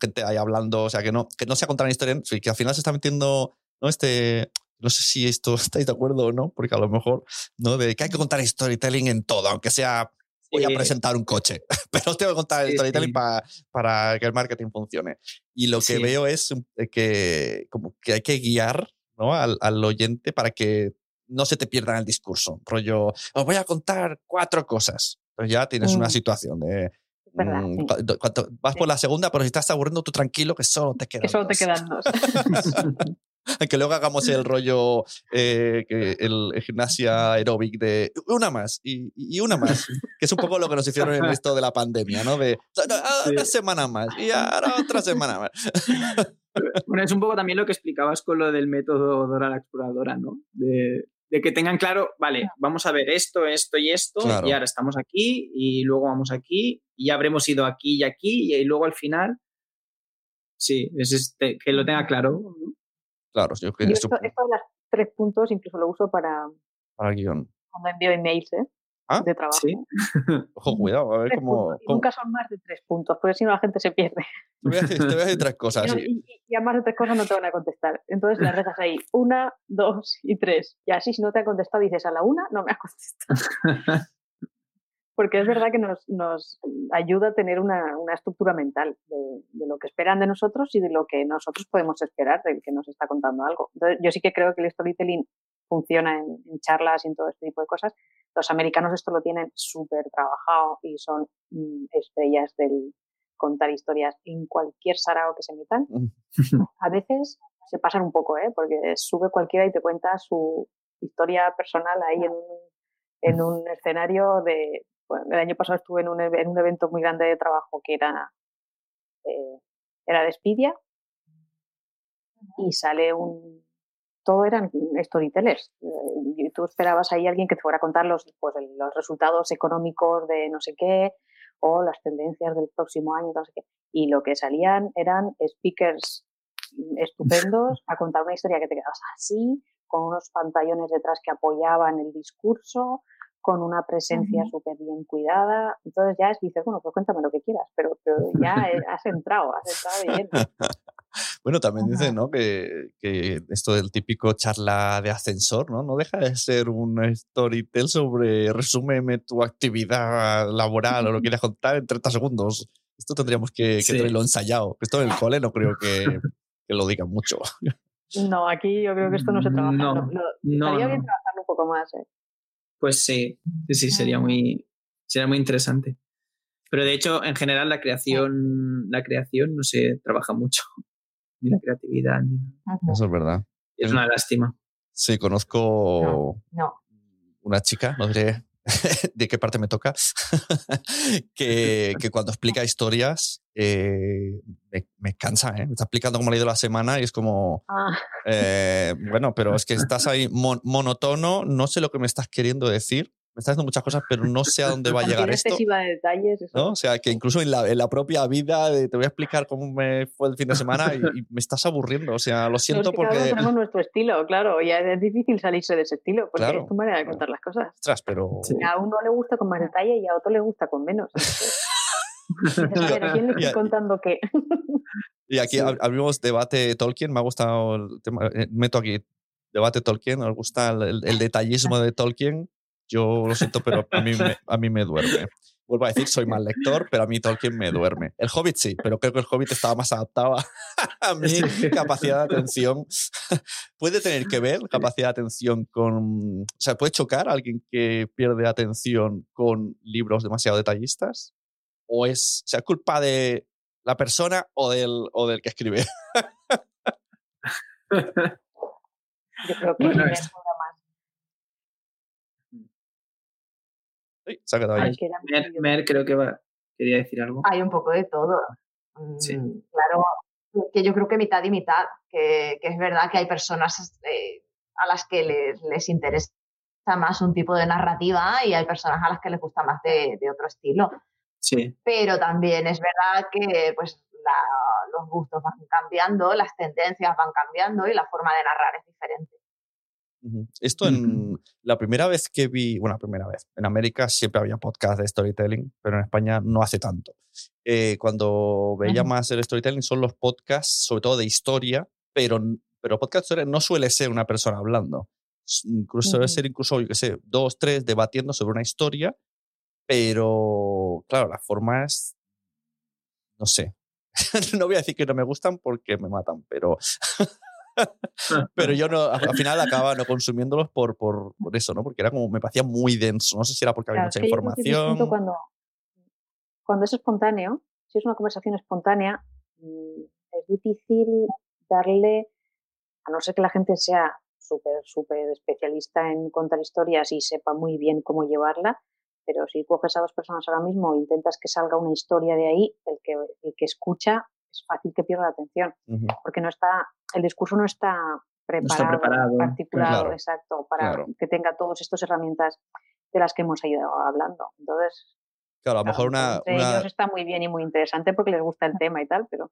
gente ahí hablando, o sea, que no, que no sea contar una historia, que al final se está metiendo, ¿no? Este, no sé si esto estáis de acuerdo o no, porque a lo mejor, ¿no? De que hay que contar storytelling en todo, aunque sea voy a presentar un coche, pero tengo que contar storytelling para que el marketing funcione. Y lo que veo es eh, que, como que hay que guiar ¿no? al, al oyente para que no se te pierda el discurso. Rollo, os voy a contar cuatro cosas. Pues ya tienes una mm. situación de Mm, vas por la segunda, pero si estás aburriendo tú tranquilo, que solo te quedan Que solo te quedan dos. que luego hagamos el rollo, eh, el, gimnasia aeróbic de una más y, una más, que es un poco lo que nos hicieron en esto de la pandemia, ¿no? De ah, una semana más y ahora otra semana más. Bueno, es un poco también lo que explicabas con lo del método Dora la exploradora, ¿no? De de que tengan claro, vale, vamos a ver esto, esto y esto, y ahora estamos aquí, y luego vamos aquí, y ya habremos ido aquí y aquí, y luego al final, sí, es este, que lo tenga claro. Claro, yo que esto, esto de los tres puntos incluso lo uso para, para el guion. Cuando envío emails, ¿eh? ¿Ah? de trabajo. ¿Sí? Ojo, cuidado, a ver cómo, Nunca son más de tres puntos, porque si no la gente se pierde. Te voy a decir, tres cosas. Y, a más de tres cosas no te van a contestar. Entonces las dejas ahí, una, dos y tres. Y así si no te ha contestado dices a la una, no me ha contestado. porque es verdad que nos, nos ayuda a tener una, una estructura mental de, de, lo que esperan de nosotros y de lo que nosotros podemos esperar del que nos está contando algo. Entonces, yo sí que creo que el storytelling funciona en, en charlas y en todo este tipo de cosas, los americanos esto lo tienen súper trabajado y son mm, estrellas del contar historias en cualquier sarao que se metan. A veces se pasan un poco, ¿eh? porque sube cualquiera y te cuenta su historia personal ahí en un, en un escenario de... Bueno, el año pasado estuve en un, en un evento muy grande de trabajo que era, eh, era de y sale un, todo eran storytellers. Y tú esperabas ahí a alguien que te fuera a contar los, pues, los resultados económicos de no sé qué o las tendencias del próximo año, no sé qué. Y lo que salían eran speakers estupendos a contar una historia que te quedabas así, con unos pantallones detrás que apoyaban el discurso, con una presencia súper bien cuidada. Entonces ya es, dices, bueno, pues cuéntame lo que quieras, pero, pero ya has entrado, has entrado bien. Bueno, también dice, ¿no? Que, que, esto del típico charla de ascensor, ¿no? No deja de ser un storytell sobre resúmeme tu actividad laboral o lo quieres contar en 30 segundos. Esto tendríamos que, que tenerlo ensayado. Esto en el cole no creo que, que, lo digan mucho. No, aquí yo creo que esto no se trabaja. No, no, no bien trabajarlo un poco más, ¿eh? Pues sí, sí, sería muy, sería muy interesante. Pero de hecho, en general, la creación, la creación no se trabaja mucho ni la creatividad. Eso es verdad. Es una lástima. Sí, conozco una chica, no diré de qué parte me toca, que, que, cuando explica historias eh, me, cansa, ¿eh? me está explicando cómo ha ido la semana y es como, ah. eh, bueno, pero es que estás ahí monotono, no sé lo que me estás queriendo decir, me está diciendo muchas cosas, pero no sé a dónde va a llegar esto. excesiva de detalles. ¿no? O sea, que incluso en la, en la propia vida te voy a explicar cómo me fue el fin de semana y, me estás aburriendo. O sea, lo siento porque... tenemos nuestro estilo, claro, y es difícil salirse de ese estilo, porque es tu manera de contar las cosas. Ostras, pero... A uno le gusta con más detalle y a otro le gusta con menos. ¿quién le estoy contando qué? y aquí abrimos debate Tolkien, me ha gustado el tema, eh, meto aquí debate Tolkien, nos gusta el, detallismo de Tolkien, yo lo siento, pero a mí, me, a mí me duerme. Vuelvo a decir, soy mal lector, pero a mí Tolkien me duerme. El Hobbit sí, pero creo que el Hobbit estaba más adaptado a, mi capacidad de atención. ¿Puede tener que ver capacidad de atención con... O sea, ¿puede chocar a alguien que pierde atención con libros demasiado detallistas? ¿O es sea, culpa de la persona o del, o del que escribe? Yo creo que es Mer, creo que va, quería decir algo. Hay un poco de todo. Mm, claro, que yo creo que mitad y mitad, que, es verdad que hay personas eh, a las que les, les, interesa más un tipo de narrativa y hay personas a las que les gusta más de, otro estilo. Sí. Pero también es verdad que pues, los gustos van cambiando, las tendencias van cambiando y la forma de narrar es diferente. Esto en la primera vez que vi, bueno, la primera vez, en América siempre había podcast de storytelling, pero en España no hace tanto. Eh, cuando veía más el storytelling son los podcasts, sobre todo de historia, pero, pero podcast no suele ser una persona hablando. Incluso suele ser incluso, yo qué sé, dos, tres debatiendo sobre una historia, pero claro, la forma es, no sé. no voy a decir que no me gustan porque me matan, pero pero yo no, al final acababa no consumiéndolos por, por, por, eso, ¿no? Porque era como, me parecía muy denso. No sé si era porque había mucha información. cuando, cuando es espontáneo, si es una conversación espontánea, mm, es difícil darle, a no ser que la gente sea súper, súper especialista en contar historias y sepa muy bien cómo llevarla, pero si coges a dos personas ahora mismo e intentas que salga una historia de ahí, el que, el que escucha es fácil que pierda la atención, porque no está, el discurso no está preparado, articulado, exacto, para que tenga todas estas herramientas de las que hemos ido hablando. Entonces, claro, a lo mejor una, ellos está muy bien y muy interesante porque les gusta el tema y tal, pero...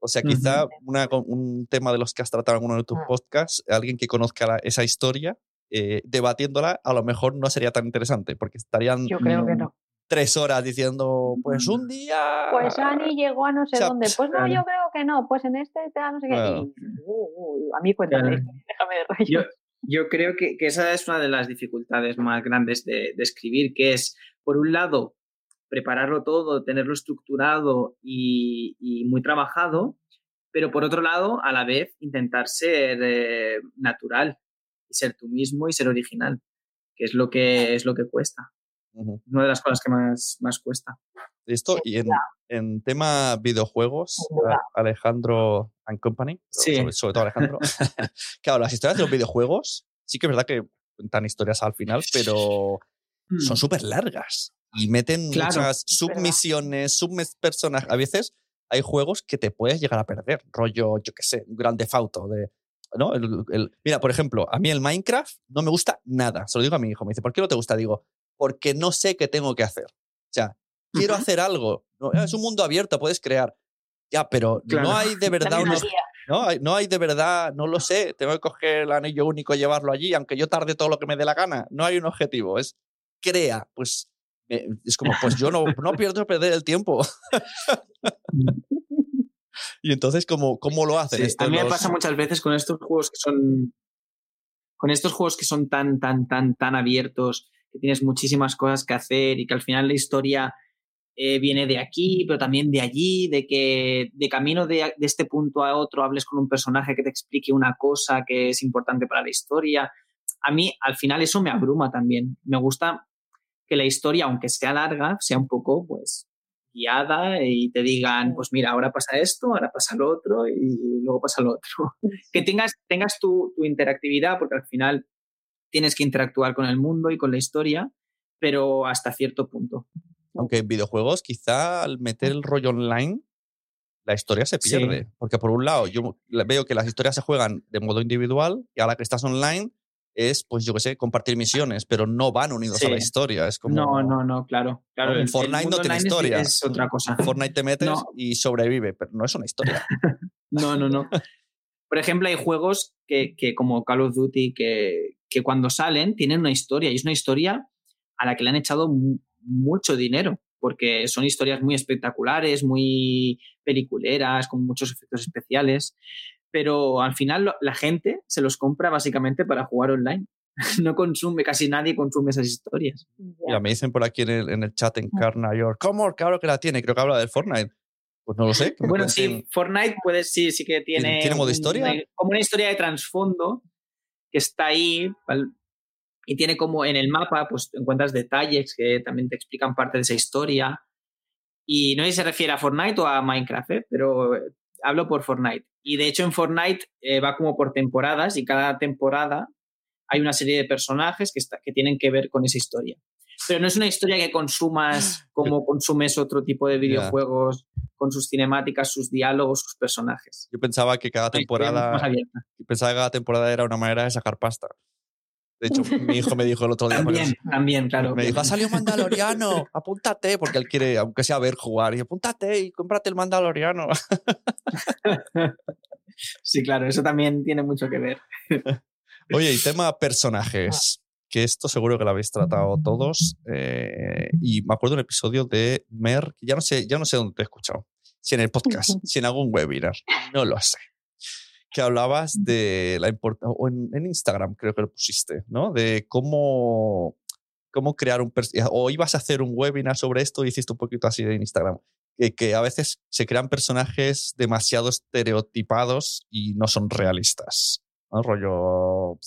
O sea, quizá un tema de los que has tratado en uno de tus ah. podcasts, alguien que conozca esa historia, eh, debatiéndola, a lo mejor no sería tan interesante, porque estarían Yo creo que no tres horas diciendo, pues un día. Pues Ani llegó a no sé dónde. Pues no, yo creo que no. Pues en este, no sé qué. Uh, a mí cuéntame, déjame de rollo. Yo, yo creo que, que, esa es una de las dificultades más grandes de, de, escribir, que es, por un lado, prepararlo todo, tenerlo estructurado y, y, muy trabajado, pero por otro lado, a la vez, intentar ser eh, natural y ser tú mismo y ser original, que es lo que, es lo que cuesta. Una de las cosas que más, más cuesta. Esto, y en, en tema videojuegos, Alejandro and Company, sobre, todo Alejandro, claro, las historias de los videojuegos sí que es verdad que cuentan historias al final, pero son mm. súper largas y meten muchas submisiones, subpersonas. A veces hay juegos que te puedes llegar a perder, rollo, yo qué sé, un gran defauto de... ¿no? El, mira, por ejemplo, a mí el Minecraft no me gusta nada. Se lo digo a mi hijo. Me dice, ¿por qué no te gusta? Digo, porque no sé qué tengo que hacer. O sea, quiero hacer algo. es un mundo abierto, puedes crear. Ya, pero no hay de verdad unos, no, hay, no hay de verdad, no lo sé, tengo que coger el anillo único y llevarlo allí, aunque yo tarde todo lo que me dé la gana. No hay un objetivo, es crea. Pues es como, pues yo no, no pierdo perder el tiempo. y entonces, ¿cómo, cómo lo hacen? a mí me pasa muchas veces con estos juegos que son. Con estos juegos que son tan, tan, tan, tan abiertos que tienes muchísimas cosas que hacer y que al final la historia eh, viene de aquí, pero también de allí, de que de camino de, este punto a otro hables con un personaje que te explique una cosa que es importante para la historia. A mí, al final, eso me abruma también. Me gusta que la historia, aunque sea larga, sea un poco, pues, guiada y te digan, pues mira, ahora pasa esto, ahora pasa lo otro y luego pasa lo otro. Que tengas, tengas tu, tu interactividad, porque al final tienes que interactuar con el mundo y con la historia, pero hasta cierto punto. Aunque en videojuegos, quizá al meter el rollo online, la historia se pierde. Porque por un lado, yo veo que las historias se juegan de modo individual y ahora que estás online, es, pues yo qué sé, compartir misiones, pero no van unidos a la historia. Es como, no, no, no, claro. claro en Fortnite no tiene historia. Es, otra cosa. Fortnite te metes y sobrevive, pero no es una historia. no, no, no. Por ejemplo, hay juegos que, que como Call of Duty que, que, cuando salen tienen una historia y es una historia a la que le han echado mucho dinero porque son historias muy espectaculares, muy peliculeras, con muchos efectos especiales pero al final la gente se los compra básicamente para jugar online. no consume, casi nadie consume esas historias. Ya me dicen por aquí en el, en el chat en Carna York, ¿cómo? Claro que la tiene, creo que habla del Fortnite. Pues no lo sé. Bueno, sí, Fortnite puede, sí, sí que tiene. ¿Tiene modo historia? como una historia de trasfondo que está ahí y tiene como en el mapa, pues encuentras detalles que también te explican parte de esa historia. Y no sé si se refiere a Fortnite o a Minecraft, ¿eh? pero hablo por Fortnite. Y de hecho en Fortnite eh, va como por temporadas y cada temporada hay una serie de personajes que, que tienen que ver con esa historia. Pero no es una historia que consumas como consumes otro tipo de videojuegos con sus cinemáticas, sus diálogos, sus personajes. Yo pensaba que cada temporada pensaba que cada temporada era una manera de sacar pasta. De hecho, mi hijo me dijo el otro día. También, también, claro. Me dijo, ha salido Mandaloriano, apúntate, porque él quiere, aunque sea ver jugar, y apúntate y cómprate el Mandaloriano. Sí, claro, eso también tiene mucho que ver. Oye, y tema personajes, que esto seguro que lo habéis tratado todos. Eh, y me acuerdo un episodio de Mer, que ya no sé, ya no sé dónde te he escuchado. Si en el podcast, si en algún webinar, no lo sé que hablabas de la importancia, o en, Instagram creo que lo pusiste, ¿no? De cómo, cómo crear un, o ibas a hacer un webinar sobre esto y hiciste un poquito así de Instagram, que, que a veces se crean personajes demasiado estereotipados y no son realistas, ¿no? Rollo,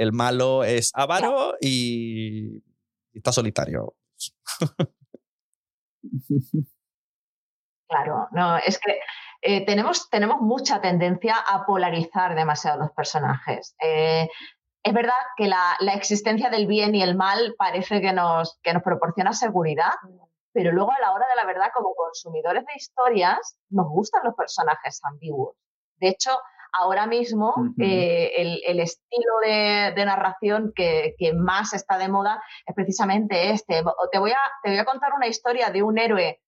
el malo es avaro y, y está solitario. Claro, no, es que eh, tenemos, tenemos mucha tendencia a polarizar demasiado los personajes. Eh, es verdad que la, existencia del bien y el mal parece que nos, que nos proporciona seguridad, pero luego a la hora de la verdad, como consumidores de historias, nos gustan los personajes ambiguos. De hecho, ahora mismo eh, el, estilo de, narración que, que, más está de moda es precisamente este. Te voy, a, te voy a contar una historia de un héroe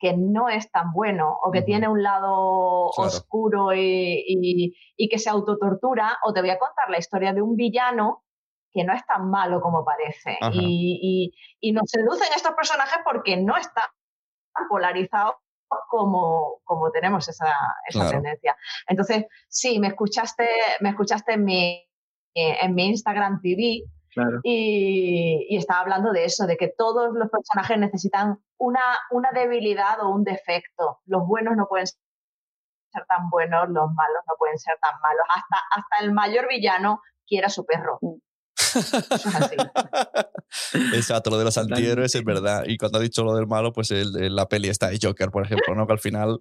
que no es tan bueno o que tiene un lado oscuro y, que se autotortura, o te voy a contar la historia de un villano que no es tan malo como parece. Y, nos seducen estos personajes porque no están polarizados como, como tenemos esa, tendencia. Entonces, sí, me escuchaste, me escuchaste en mi, en mi Instagram TV y, estaba hablando de eso, de que todos los personajes necesitan una, una debilidad o un defecto. Los buenos no pueden ser tan buenos, los malos no pueden ser tan malos. Hasta, hasta el mayor villano quiera su perro. Exacto, lo de los antihéroes es verdad. Y cuando ha dicho lo del malo, pues el, la peli está de Joker, por ejemplo, ¿no? Que al final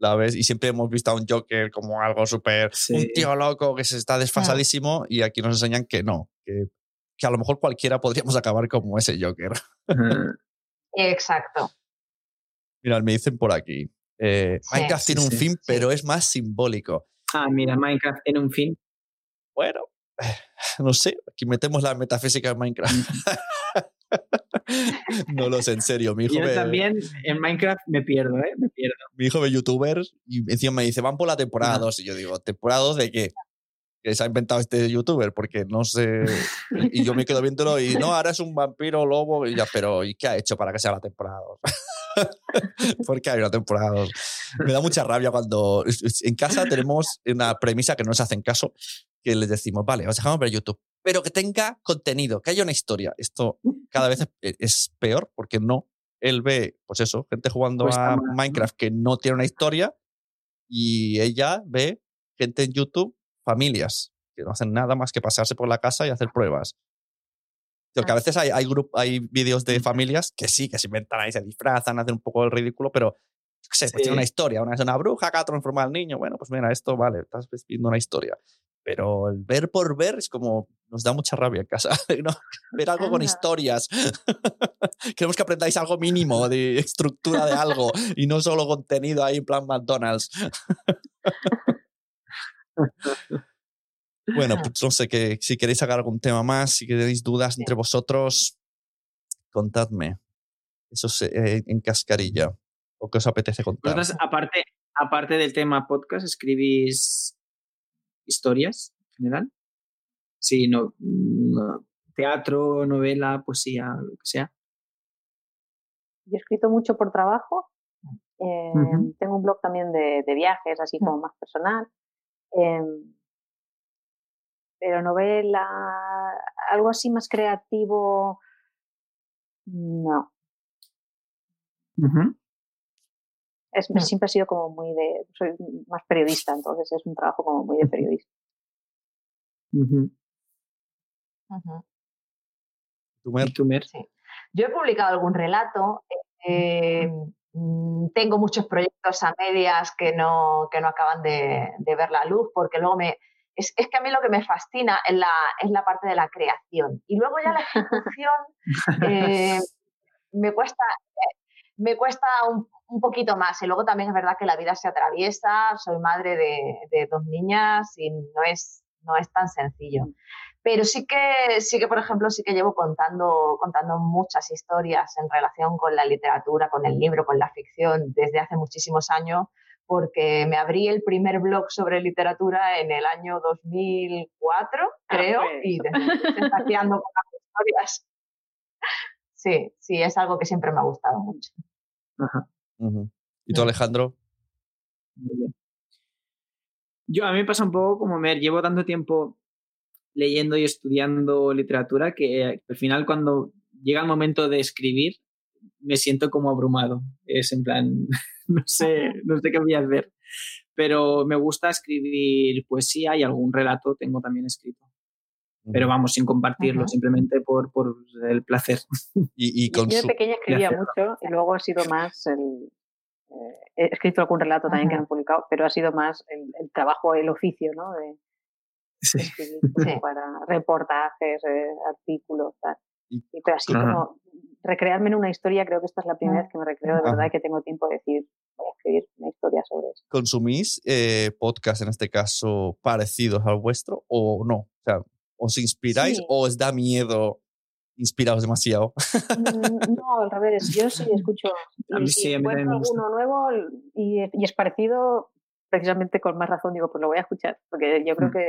la ves y siempre hemos visto a un Joker como algo súper, un tío loco que se está desfasadísimo y aquí nos enseñan que no, que que a lo mejor cualquiera podríamos acabar como ese Joker. Exacto. Mira, me dicen por aquí. Eh, Minecraft tiene un fin, pero es más simbólico. Ah, mira, Minecraft tiene un fin. Bueno, no sé, aquí metemos la metafísica en Minecraft. no lo sé, en serio. Mi hijo Yo también en Minecraft me pierdo, ¿eh? Me pierdo. Mi hijo ve youtubers y encima me dice, van por la temporada 2. Y yo digo, ¿temporada 2 de qué? Que se ha inventado este youtuber, porque no sé. Y yo me quedo viéndolo y no, ahora es un vampiro lobo. Y ya, pero ¿y qué ha hecho para que sea la temporada 2? ¿Por qué hay una temporada 2? Me da mucha rabia cuando en casa tenemos una premisa que no nos hacen caso, que les decimos, vale, os dejamos ver YouTube, pero que tenga contenido, que haya una historia. Esto cada vez es peor porque no. Él ve, pues eso, gente jugando pues a Minecraft que no tiene una historia y ella ve gente en YouTube familias que no hacen nada más que pasarse por la casa y hacer pruebas. Porque a veces hay, hay, hay vídeos de familias que sí, que se inventan ahí, se disfrazan, hacen un poco el ridículo, pero sé, pues tiene una historia. Una es una bruja que ha transformado al niño. Bueno, pues mira, esto vale, estás viendo una historia. Pero el ver por ver es como nos da mucha rabia en casa. ¿no? Ver algo con historias. Queremos que aprendáis algo mínimo de estructura de algo y no solo contenido ahí en plan McDonald's. Bueno, pues no sé, que si queréis sacar algún tema más, si queréis dudas entre vosotros, contadme. Eso eh, en cascarilla. ¿O qué os apetece contar? aparte, aparte del tema podcast, escribís historias en general. Sí, no, teatro, novela, poesía, lo que sea. Yo he escrito mucho por trabajo. Em, tengo un blog también de, viajes, así como más personal. Em, pero novela, algo así más creativo, no. es. Siempre ha sido como muy de, soy más periodista, entonces es un trabajo como muy de periodista. Yo he publicado algún relato. Eh, tengo muchos proyectos a medias que no, que no acaban de, ver la luz porque luego me... Es, que a mí lo que me fascina es la, es la parte de la creación. Y luego ya la ejecución eh, me cuesta, me cuesta un, un, poquito más. Y luego también es verdad que la vida se atraviesa. Soy madre de, de dos niñas y no es, no es tan sencillo. Pero sí que, sí que, por ejemplo, sí que llevo contando, contando muchas historias en relación con la literatura, con el libro, con la ficción desde hace muchísimos años, porque me abrí el primer blog sobre literatura en el año 2004, ah, creo, pues. y desde entonces con las historias. Sí, sí, es algo que siempre me ha gustado mucho. Ajá. ¿Y tú, Alejandro? Yo, a mí me pasa un poco como me llevo tanto tiempo leyendo y estudiando literatura que al final cuando llega el momento de escribir me siento como abrumado. Es en plan, no sé, no sé qué voy a hacer. Pero me gusta escribir poesía y algún relato tengo también escrito. Pero vamos, sin compartirlo, simplemente por, por, el placer. Y, Yo de pequeña escribía mucho y luego ha sido más el, eh, he escrito algún relato también que han publicado, pero ha sido más el, el trabajo, el oficio, ¿no? De, sí. para reportajes, eh, artículos, tal. Y, pero así como recrearme en una historia, creo que esta es la primera vez que me recreo de verdad y que tengo tiempo de decir, voy a escribir una historia sobre eso. ¿Consumís eh, podcasts, en este caso, parecidos al vuestro o no? O sea, ¿os inspiráis o os da miedo inspirados demasiado? Mm, no, al revés. Yo sí escucho. A mí sí, encuentro alguno nuevo y, y, es parecido, precisamente con más razón digo, pues lo voy a escuchar, porque yo creo mm. que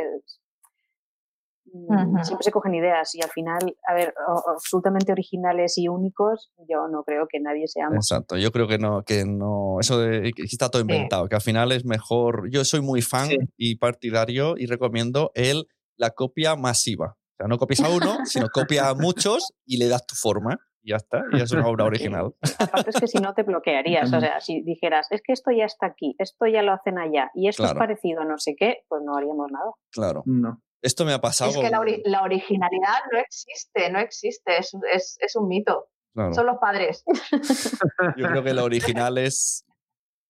mm, siempre se cogen ideas y al final, a ver, absolutamente originales y únicos, yo no creo que nadie sea Exacto, yo creo que no, que no, eso de que está todo inventado, que al final es mejor, yo soy muy fan y partidario y recomiendo el, la copia masiva. O sea, no copias a uno, sino copia a muchos y le das tu forma y ya está, y es una obra original. Aparte es que si no te bloquearías, o sea, si dijeras, es que esto ya está aquí, esto ya lo hacen allá y esto es parecido a no sé qué, pues no haríamos nada. Claro. No. Esto me ha pasado. Es que la, originalidad no existe, no existe, es, es, es un mito. Son los padres. Yo creo que lo original es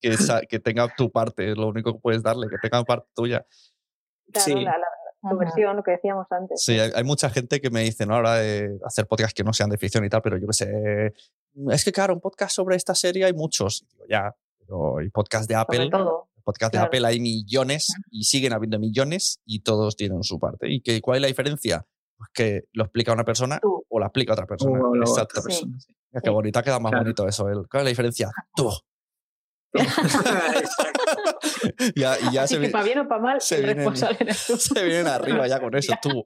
que, que tenga tu parte, es lo único que puedes darle, que tenga parte tuya. Claro, sí tu versión, lo que decíamos antes. Sí, hay, mucha gente que me dice, ¿no? Ahora de hacer podcasts que no sean de ficción y tal, pero yo qué sé. Es que, claro, un podcast sobre esta serie hay muchos. Digo, ya, pero el podcast de Apple. Todo. podcast de Apple hay millones y siguen habiendo millones y todos tienen su parte. ¿Y que, cuál es la diferencia? Pues que lo explica una persona o la explica otra persona. Exacto. Persona, Qué bonita, queda más bonito eso. ¿Cuál es la diferencia? Tú. ya, ya se que para bien o para mal, se vienen, se vienen arriba ya con eso, tú.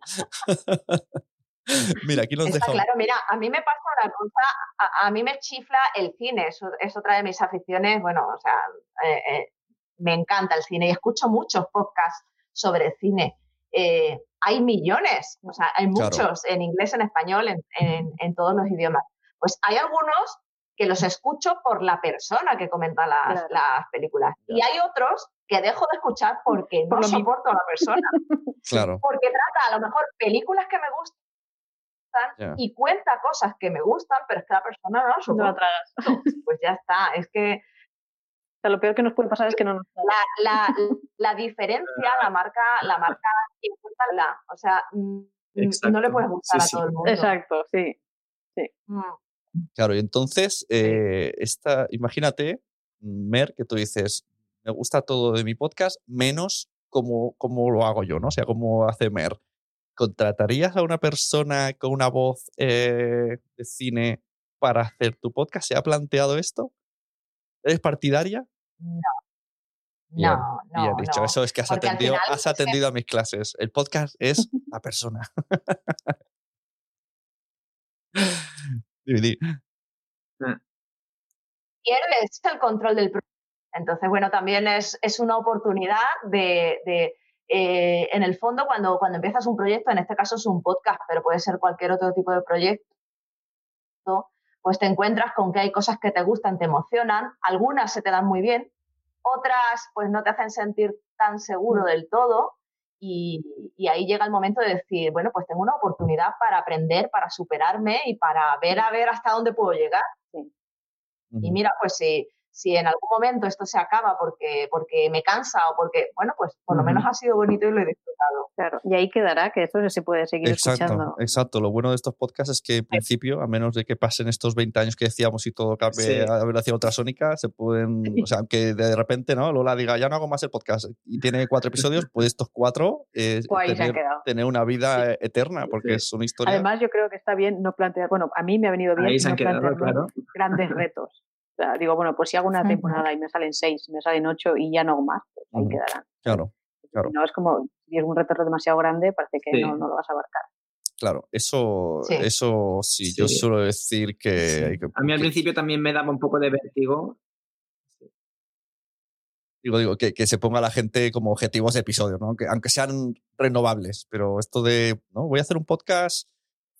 mira, aquí nos Está Claro, mira, a mí me pasa una cosa, a, mí me chifla el cine, es, es, otra de mis aficiones, bueno, o sea, eh, eh, me encanta el cine y escucho muchos podcasts sobre cine. Eh, hay millones, o sea, hay muchos en inglés, en español, en, en, en todos los idiomas. Pues hay algunos que los escucho por la persona que comenta las, las películas. Y hay otros que dejo de escuchar porque no soporto a la persona. claro. Porque trata a lo mejor películas que me gustan y cuenta cosas que me gustan, pero es que la persona no las soporta. No Pues ya está, es que... O sea, lo peor que nos puede pasar es que no nos... La, la, la diferencia la marca, la marca la, o sea, mm, no le puedes gustar a todo el mundo. Exacto, sí. sí. Mm. Claro, y entonces, eh, esta, imagínate, Mer, que tú dices, me gusta todo de mi podcast, menos como, como lo hago yo, ¿no? O sea, como hace Mer. ¿Contratarías a una persona con una voz eh, de cine para hacer tu podcast? ¿Se ha planteado esto? ¿Eres partidaria? No. no, no. Bien dicho. Eso es que has atendido, has atendido a mis clases. El podcast es la persona. Ah. Pierdes el control del proyecto. Entonces, bueno, también es, es una oportunidad de, de eh, en el fondo, cuando, cuando empiezas un proyecto, en este caso es un podcast, pero puede ser cualquier otro tipo de proyecto, pues te encuentras con que hay cosas que te gustan, te emocionan, algunas se te dan muy bien, otras pues no te hacen sentir tan seguro del todo y, ahí llega el momento de decir, bueno, pues tengo una oportunidad para aprender, para superarme y para ver a ver hasta dónde puedo llegar. Y mira, pues si, si en algún momento esto se acaba porque, porque me cansa o porque, bueno, pues por lo menos ha sido bonito y lo he disfrutado. Claro, y ahí quedará que esto se puede seguir exacto, escuchando. Exacto, lo bueno de estos podcasts es que en principio, a menos de que pasen estos 20 años que decíamos y todo cambie a velocidad ultrasónica, se pueden, o sea, aunque de repente, ¿no? Lola diga, ya no hago más el podcast y tiene cuatro episodios, pues estos cuatro eh, tener, tener, una vida eterna, porque es una historia. Además, yo creo que está bien no plantear, bueno, a mí me ha venido bien no plantear grandes retos digo, bueno, pues si hago una temporada y me salen seis, me salen ocho y ya no hago más, pues ahí quedarán. Claro, claro. No es como, si es un reto demasiado grande, parece que no, no, lo vas a abarcar. Claro, eso sí, eso sí, yo suelo decir que, A mí al principio también me daba un poco de vértigo. Digo, digo, que, que, se ponga la gente como objetivos de episodio, ¿no? Que, aunque sean renovables, pero esto de, ¿no? Voy a hacer un podcast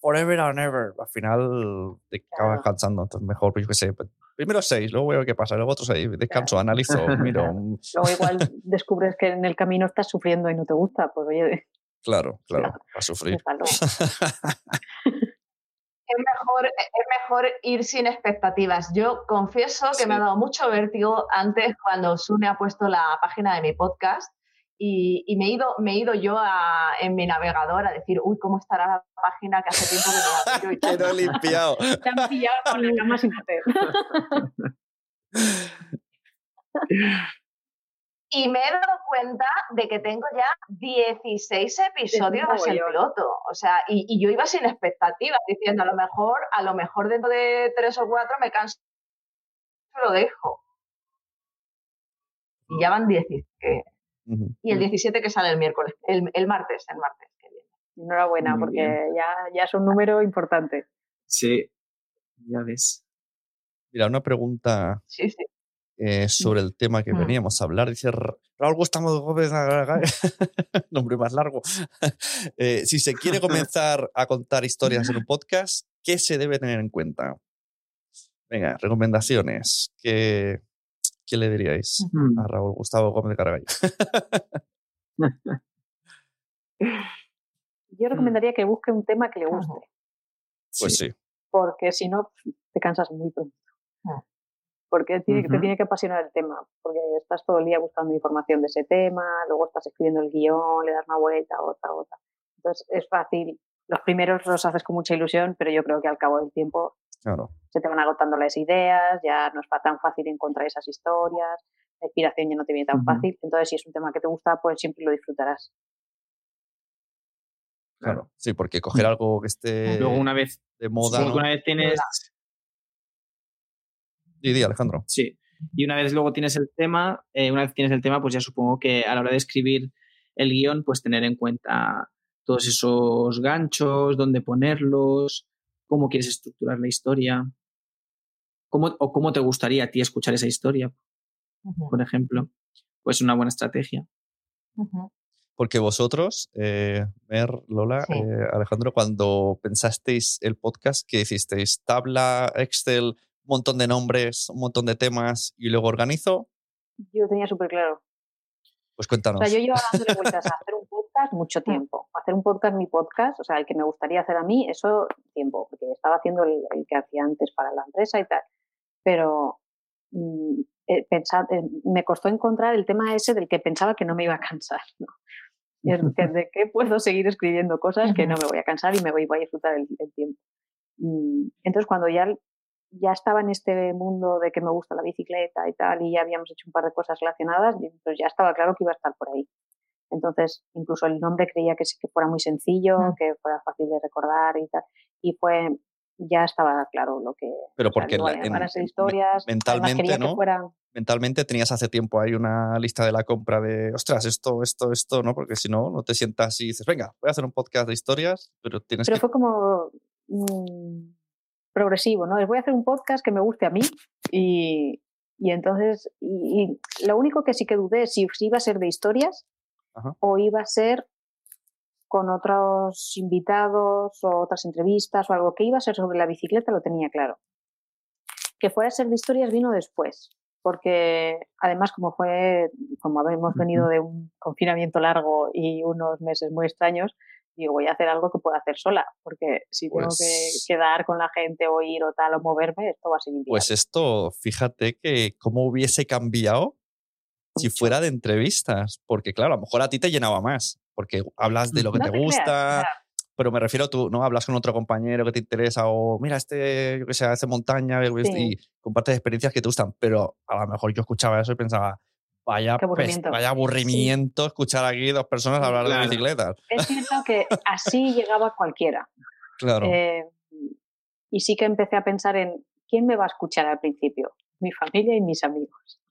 forever and ever, al final te acabas cansando, entonces mejor, yo qué sé, pues, primero seis, luego veo qué pasa, luego otros seis, descanso, analizo, miro. Luego igual descubres que en el camino estás sufriendo y no te gusta, pues oye. Claro, claro, va a sufrir. es mejor, es mejor ir sin expectativas. Yo confieso que me ha dado mucho vértigo antes cuando Sune ha puesto la página de mi podcast y, me, he ido, me he ido yo en mi navegador a decir, uy, ¿cómo estará la página que hace tiempo que no la miro? Y que no he limpiado. Te han pillado con la cama sin hacer. Y me he dado cuenta de que tengo ya 16 episodios de el piloto. O sea, y, y, yo iba sin expectativas, diciendo a lo mejor, a lo mejor dentro de tres o cuatro me canso lo dejo. Y ya van 16. Y el 17 que sale el miércoles, el, el martes, el martes que viene. Enhorabuena, porque ya, ya es un número importante. Sí, ya ves. Mira, una pregunta eh, sobre el tema que mm. veníamos a hablar. Dice Raúl Gustavo Gómez, nombre más largo. Eh, si se quiere comenzar a contar historias en un podcast, ¿qué se debe tener en cuenta? Venga, recomendaciones. ¿Qué, ¿Qué le diríais a Raúl Gustavo Gómez de Cargallo? Yo mm. recomendaría que busque un tema que le guste. Pues sí. Porque si no, te cansas muy pronto. Ah. Porque te tiene que apasionar el tema. Porque estás todo el día buscando información de ese tema, luego estás escribiendo el guion, le das una vuelta, otra, otra. Entonces es fácil. Los primeros los haces con mucha ilusión, pero yo creo que al cabo del tiempo se te van agotando las ideas, ya no es tan fácil encontrar esas historias, la inspiración ya no te viene tan fácil. Entonces, si es un tema que te gusta, pues siempre lo disfrutarás. Claro, sí, porque coger algo que esté Luego una vez, de moda. Una vez tienes. Sí, Alejandro. Sí. Y una vez luego tienes el tema, eh, una vez tienes el tema, pues ya supongo que a la hora de escribir el guion, pues tener en cuenta todos esos ganchos, dónde ponerlos, cómo quieres estructurar la historia, cómo, o cómo te gustaría a ti escuchar esa historia, por ejemplo. Pues una buena estrategia. Porque vosotros, eh, Mer, Lola, eh, Alejandro, cuando pensasteis el podcast, ¿qué hicisteis? ¿Tabla, Excel, un montón de nombres, un montón de temas y luego organizo? Yo tenía súper claro. Pues cuéntanos. O sea, yo llevo dándole vueltas a hacer un podcast mucho mm. tiempo. Hacer un podcast, mi podcast, o sea, el que me gustaría hacer a mí, eso tiempo, porque estaba haciendo el, que hacía antes para la empresa y tal. Pero mm, eh, eh, me costó encontrar el tema ese del que pensaba que no me iba a cansar. ¿no? de qué puedo seguir escribiendo cosas que no me voy a cansar y me voy, a disfrutar el, tiempo. Mm, entonces, cuando ya ya estaba en este mundo de que me gusta la bicicleta y tal, y ya habíamos hecho un par de cosas relacionadas, pues ya estaba claro que iba a estar por ahí. Entonces, incluso el nombre creía que, que fuera muy sencillo, mm. que fuera fácil de recordar y tal. Y fue, ya estaba claro lo que... Pero porque van a ser historias, mentalmente, ¿no? Mentalmente tenías hace tiempo ahí una lista de la compra de, ostras, esto, esto, esto, ¿no? Porque si no, no te sientas y dices, venga, voy a hacer un podcast de historias, pero tienes pero fue como mm, progresivo, ¿no? Voy a hacer un podcast que me guste a mí y, y entonces, y, lo único que sí que dudé es si, iba a ser de historias o iba a ser con otros invitados o otras entrevistas o algo que iba a ser sobre la bicicleta lo tenía claro. Que fuera a ser de historias vino después, porque además como fue, como hemos venido de un confinamiento largo y unos meses muy extraños, digo, voy a hacer algo que pueda hacer sola, porque si tengo que pues quedar con la gente o ir o tal o moverme, esto va a ser inviable. Pues esto, fíjate que cómo hubiese cambiado si fuera de entrevistas, porque claro, a lo mejor a ti te llenaba más, porque hablas de lo que te, gusta, pero me refiero a tú, ¿no? Hablas con otro compañero que te interesa o mira, este, yo que sé, hace montaña y compartes experiencias que te gustan, pero a lo mejor yo escuchaba eso y pensaba, vaya, aburrimiento. vaya aburrimiento escuchar aquí dos personas hablar de bicicletas. Es cierto que así llegaba cualquiera. Claro. Eh, y sí que empecé a pensar en quién me va a escuchar al principio, mi familia y mis amigos.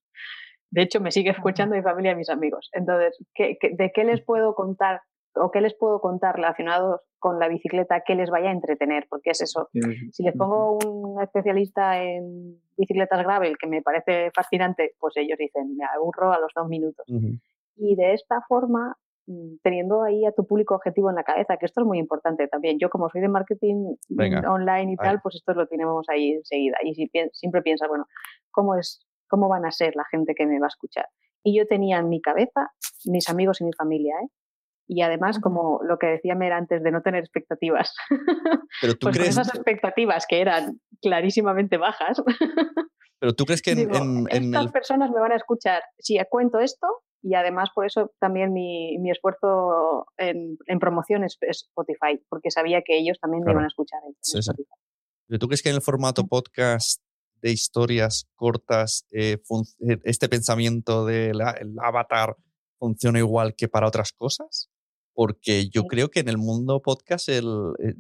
De hecho, me sigue escuchando mi familia y mis amigos. Entonces, de qué les puedo contar o qué les puedo contar relacionados con la bicicleta que les vaya a entretener? Porque es eso. Si les pongo un especialista en bicicletas gravel que me parece fascinante, pues ellos dicen, me aburro a los dos minutos. Y de esta forma, mm, teniendo ahí a tu público objetivo en la cabeza, que esto es muy importante también. Yo como soy de marketing online y tal, pues esto lo tenemos ahí enseguida. Y si siempre piensas, bueno, ¿cómo es cómo van a ser la gente que me va a escuchar. Y yo tenía en mi cabeza mis amigos y mi familia, ¿eh? Y además, como lo que decía Mer antes de no tener expectativas. Pero tú pues crees... esas expectativas que eran clarísimamente bajas. Pero tú crees que en, estas personas me van a escuchar si cuento esto y además por eso también mi, mi esfuerzo en, en, promoción es, Spotify, porque sabía que ellos también me iban a escuchar en, Spotify. ¿Pero tú crees que en el formato podcast de historias cortas, eh, eh, este pensamiento del avatar funciona igual que para otras cosas? Porque yo creo que en el mundo podcast el, eh,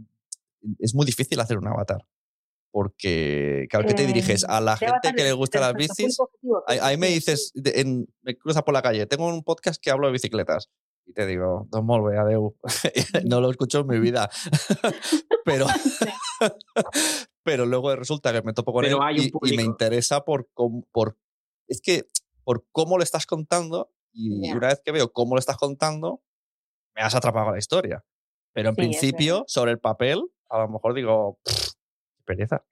es muy difícil hacer un avatar. Porque, claro, ¿qué te diriges? A la gente que le gusta las bicis. Ahí, me dices, en, me cruzas por la calle, tengo un podcast que hablo de bicicletas. Y te digo, Don Molve, adeu. no lo escucho en mi vida. pero, pero luego resulta que me topo con él y, me interesa por, por, es que por cómo lo estás contando y una vez que veo cómo lo estás contando, me has atrapado a la historia. Pero en principio, sobre el papel, a lo mejor digo, pereza.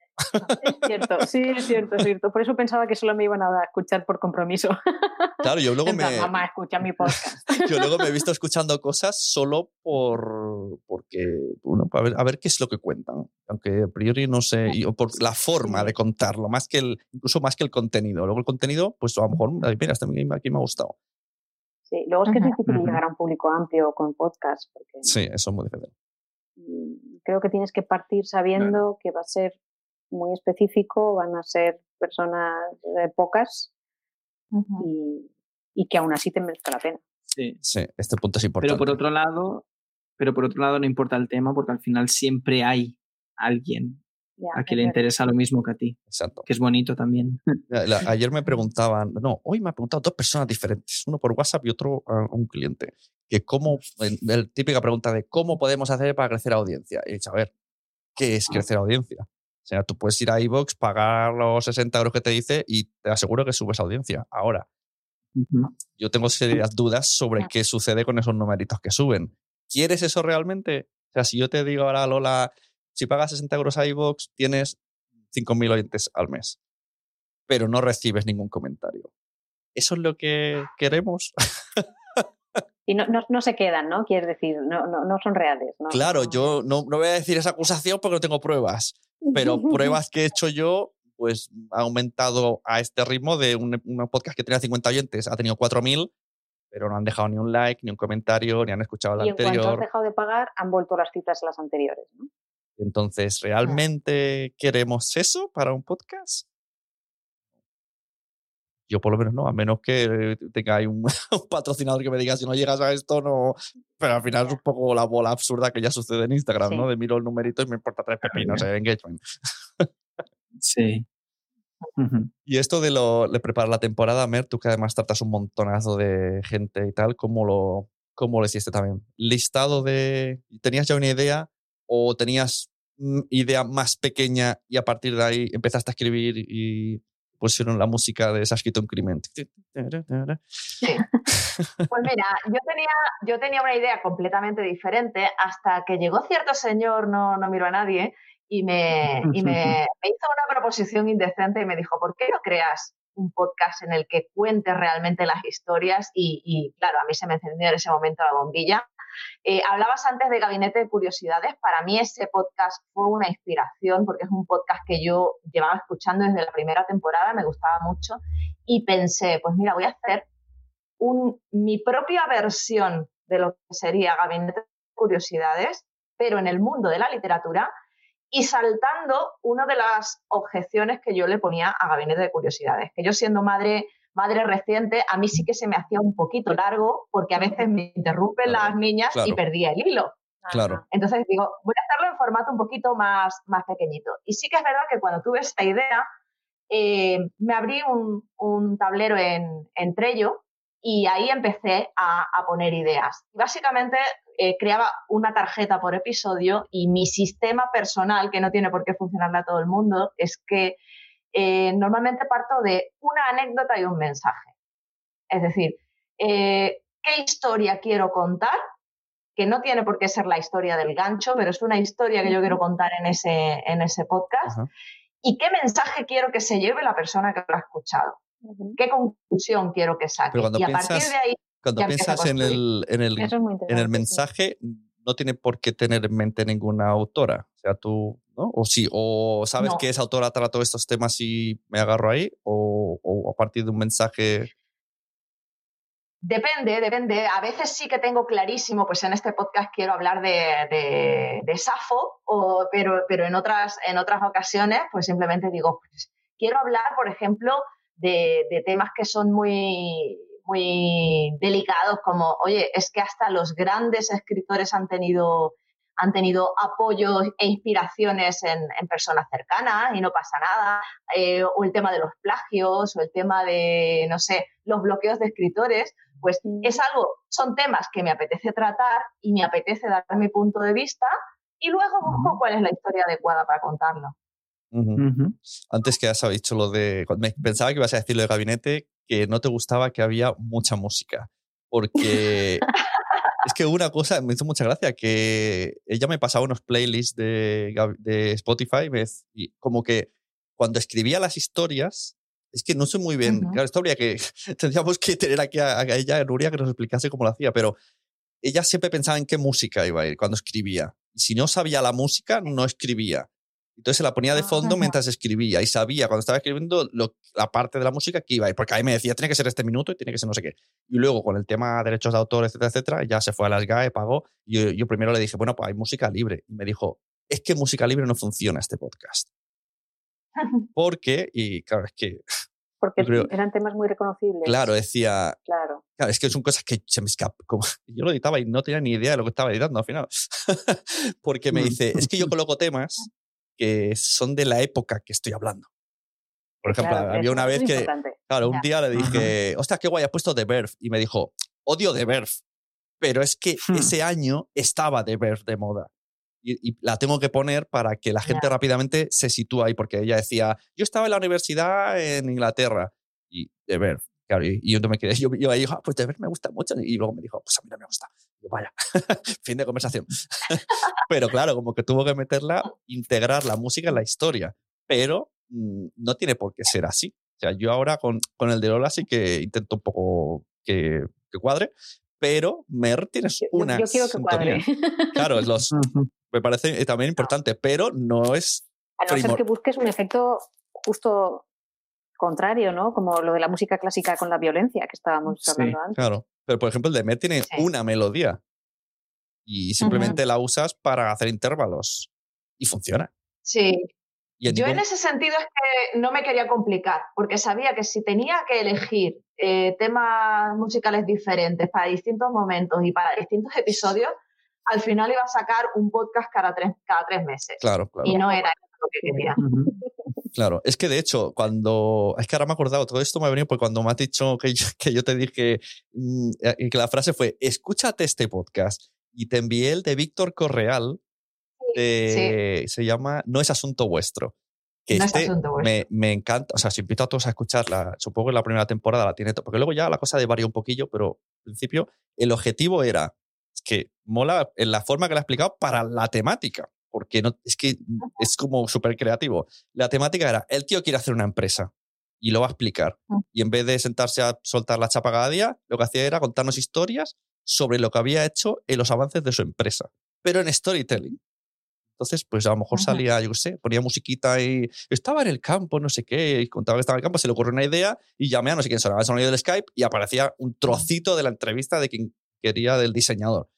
Es cierto, sí, es cierto, es cierto. Por eso pensaba que solo me iban a escuchar por compromiso. Claro, yo luego me. Mamá, escucha mi podcast. Yo luego me he visto escuchando cosas solo por. porque. Bueno, a ver, a ver qué es lo que cuentan. Aunque a priori no sé. o por la forma de contarlo, más que el. incluso más que el contenido. Luego el contenido, pues a lo mejor. Mira, este aquí me ha gustado. Sí, luego es que es difícil llegar a un público amplio con podcast. Porque sí, eso es muy difícil. Mm, creo que tienes que partir sabiendo que va a ser muy específico, van a ser personas pocas y, que aún así te merezca la pena. Sí. sí, este punto es importante. Pero por otro lado, pero por otro lado no importa el tema porque al final siempre hay alguien a quien le interesa lo mismo que a ti. Exacto. Que es bonito también. ayer me preguntaban, no, hoy me han preguntado dos personas diferentes, uno por WhatsApp y otro a un cliente, que cómo, la típica pregunta de cómo podemos hacer para crecer audiencia. Y he dicho, a ver, ¿qué es crecer audiencia? O sea, tú puedes ir a iVoox, pagar los 60 euros que te dice y te aseguro que subes audiencia. Ahora, yo tengo serias dudas sobre qué sucede con esos numeritos que suben. ¿Quieres eso realmente? O sea, si yo te digo ahora, Lola, si pagas 60 euros a iVoox, tienes 5.000 oyentes al mes, pero no recibes ningún comentario. ¿Eso es lo que queremos? y no, no, se quedan, ¿no? Quieres decir, no, no, no son reales. ¿no? Claro, yo no, no voy a decir esa acusación porque no tengo pruebas pero pruebas que he hecho yo, pues ha aumentado a este ritmo de un, podcast que tenía 50 oyentes, ha tenido 4.000, pero no han dejado ni un like, ni un comentario, ni han escuchado el anterior. Y en cuanto has dejado de pagar, han vuelto las citas a las anteriores, ¿no? Entonces, ¿realmente queremos eso para un podcast? Yo por lo menos no, a menos que tenga un, un, patrocinador que me diga si no llegas a esto, no. Pero al final es un poco la bola absurda que ya sucede en Instagram, ¿no? De miro el numerito y me importa tres pepinos de engagement. Sí. Y esto de, lo, de preparar la temporada, Mer, tú que además tratas un montonazo de gente y tal, ¿cómo lo, cómo lo hiciste también? ¿Listado de... ¿Tenías ya una idea o tenías idea más pequeña y a partir de ahí empezaste a escribir y pusieron la música de Se ha escrito un crimen? Sí. Pues mira, yo tenía, yo tenía una idea completamente diferente hasta que llegó cierto señor, no, no miro a nadie, y, me, y me, hizo una proposición indecente y me dijo, ¿por qué no creas un podcast en el que cuentes realmente las historias? Y, y claro, a mí se me encendió en ese momento la bombilla. Eh, hablabas antes de Gabinete de Curiosidades. Para mí ese podcast fue una inspiración porque es un podcast que yo llevaba escuchando desde la primera temporada, me gustaba mucho y pensé, pues mira, voy a hacer mi propia versión de lo que sería Gabinete de Curiosidades, pero en el mundo de la literatura y saltando una de las objeciones que yo le ponía a Gabinete de Curiosidades, que yo siendo madre, madre reciente, a mí sí que se me hacía un poquito largo porque a veces me interrumpen las niñas y perdía el hilo. Claro. Entonces digo, voy a hacerlo en formato un poquito más, más pequeñito. Y sí que es verdad que cuando tuve esta idea, eh, me abrí un, un tablero en, en, Trello y ahí empecé a, a poner ideas. Básicamente eh, creaba una tarjeta por episodio y mi sistema personal, que no tiene por qué funcionarle a todo el mundo, es que eh, normalmente parto de una anécdota y un mensaje. Es decir, eh, ¿qué historia quiero contar? Que no tiene por qué ser la historia del gancho, pero es una historia que yo quiero contar en ese, en ese podcast. ¿Y qué mensaje quiero que se lleve la persona que lo ha escuchado? ¿Qué conclusión quiero que saque? y a partir de ahí cuando piensas en el, en el, en el mensaje, no tiene por qué tener en mente ninguna autora. O sea, tú, ¿no? O sí, o sabes que esa autora trató estos temas y me agarro ahí, o, o a partir de un mensaje. Depende, depende. A veces sí que tengo clarísimo, pues en este podcast quiero hablar de, de, de Safo, o, pero, pero en, otras, en otras ocasiones, pues simplemente digo, pues, quiero hablar, por ejemplo, de, de temas que son muy muy delicados como, oye, es que hasta los grandes escritores han tenido, han tenido apoyos e inspiraciones en, personas cercanas y no pasa nada, eh, o el tema de los plagios, o el tema de, no sé, los bloqueos de escritores, pues mm. es algo, son temas que me apetece tratar y me apetece dar mi punto de vista y luego busco cuál es la historia adecuada para contarlo. Antes que has dicho lo de. Pensaba que ibas a decir lo de gabinete, que no te gustaba que había mucha música. Porque es que una cosa me hizo mucha gracia, que ella me pasaba unos playlists de, de Spotify y como que cuando escribía las historias, es que no sé muy bien, claro, esto habría que, tendríamos que tener aquí a, ella, Nuria, que nos explicase cómo lo hacía, pero ella siempre pensaba en qué música iba a ir cuando escribía. Si no sabía la música, no escribía. Entonces se la ponía de fondo mientras escribía y sabía cuando estaba escribiendo la parte de la música que iba a ir, porque ahí me decía, tiene que ser este minuto y tiene que ser no sé qué. Y luego con el tema de derechos de autor, etcétera, etcétera, ya se fue a las GAE, pagó. Y yo, primero le dije, bueno, pues hay música libre. Y me dijo, es que música libre no funciona este podcast. Porque, y claro, es que... Porque eran temas muy reconocibles. Claro, decía. Claro. Claro, es que son cosas que se me escapan. yo lo editaba y no tenía ni idea de lo que estaba editando al final. Porque me dice, es que yo coloco temas que son de la época que estoy hablando. Por ejemplo, había una vez que, claro, un día le dije, hostia, qué guay, has puesto The Verve. Y me dijo, odio The Verve. Pero es que hmm. ese año estaba The Verve de moda. Y, la tengo que poner para que la gente rápidamente se sitúe ahí, porque ella decía, yo estaba en la universidad en Inglaterra. Y The Verve. Claro, y, yo, me quedé, yo, yo ahí, ah, pues me gusta mucho. Y luego me dijo, pues a mí no me gusta vaya, fin de conversación. pero claro, como que tuvo que meterla, integrar la música en la historia, pero mm, no tiene por qué ser así. O sea, yo ahora con, con el de Lola sí que intento un poco que, que cuadre, pero Mer tienes una. Yo, quiero que cuadre. Claro, es los, me parece también importante, pero no es. A no ser que busques un efecto justo contrario, ¿no? Como lo de la música clásica con la violencia que estábamos hablando antes. Claro. Pero, por ejemplo, el de Mer tiene una melodía y simplemente la usas para hacer intervalos y funciona. Sí. Yo en ese sentido es que no me quería complicar, porque sabía que si tenía que elegir eh, temas musicales diferentes para distintos momentos y para distintos episodios, al final iba a sacar un podcast cada tres, cada tres meses. Claro, claro. Y no era lo que quería. Claro, es que de hecho, cuando. Es que ahora me he acordado, todo esto me ha venido porque cuando me has dicho que yo, que yo te dije mm, eh, que la frase fue: escúchate este podcast. Y te envié el de Víctor Correal, se llama No es asunto vuestro. Que no este es asunto vuestro. Me, me, encanta, o sea, si invito a todos a escucharla, supongo que la primera temporada la tiene, porque luego ya la cosa de varía un poquillo, pero al principio el objetivo era que mola en la forma que la he explicado para la temática, porque no, es que es como súper creativo. La temática era, el tío quiere hacer una empresa y lo va a explicar. Y en vez de sentarse a soltar la chapa cada día, lo que hacía era contarnos historias sobre lo que había hecho en los avances de su empresa, pero en storytelling. Entonces, pues a lo mejor salía, yo qué sé, ponía musiquita y estaba en el campo, no sé qué, y contaba que estaba en el campo, se le ocurrió una idea y llamé a no sé quién sonaba el sonido del Skype y aparecía un trocito de la entrevista de quien quería del diseñador.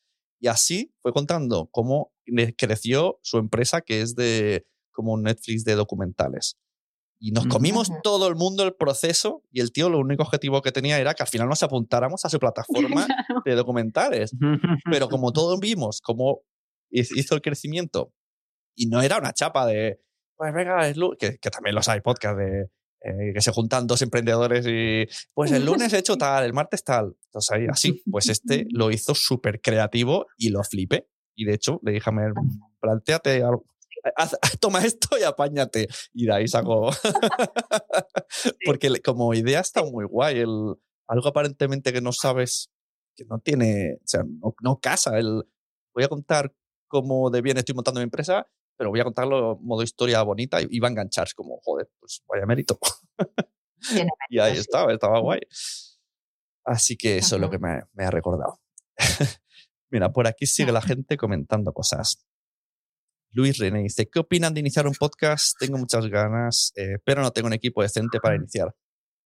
Y así fue contando cómo creció su empresa, que es de como un Netflix de documentales. Y nos comimos todo el mundo el proceso y el tío lo único objetivo que tenía era que al final nos apuntáramos a su plataforma de documentales. Pero como todos vimos cómo hizo el crecimiento y no era una chapa de, pues venga, que, que también los hay podcast de eh, que se juntan dos emprendedores y pues el lunes he hecho tal, el martes tal. Entonces ahí así, pues este lo hizo súper creativo y lo flipé. Y de hecho le dije a Mer, planteate algo. Haz, toma esto y apáñate. Y de ahí saco. Porque como idea está muy guay. El, algo aparentemente que no sabes, que no tiene, o sea, no, no casa. El, voy a contar cómo de bien estoy montando mi empresa pero voy a contarlo en modo historia bonita y, va a enganchar. como, joder, pues vaya mérito. y ahí estaba, estaba guay. Así que eso es lo que me, me ha recordado. Mira, por aquí sigue la gente comentando cosas. Luis René dice, ¿qué opinan de iniciar un podcast? Tengo muchas ganas, eh, pero no tengo un equipo decente para iniciar.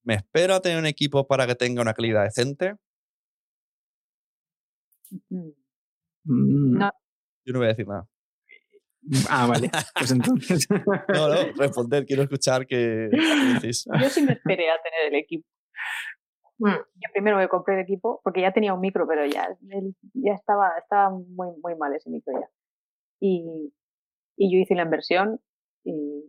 ¿Me espero a tener un equipo para que tenga una calidad decente? No. Yo no voy a decir nada. Ah, vale. Pues entonces. no, no, responder, quiero escuchar qué dices. Yo sí me esperé a tener el equipo. Mm. Yo primero me compré el equipo porque ya tenía un micro, pero ya, ya estaba, estaba muy, muy mal ese micro ya. Y, y yo hice la inversión y,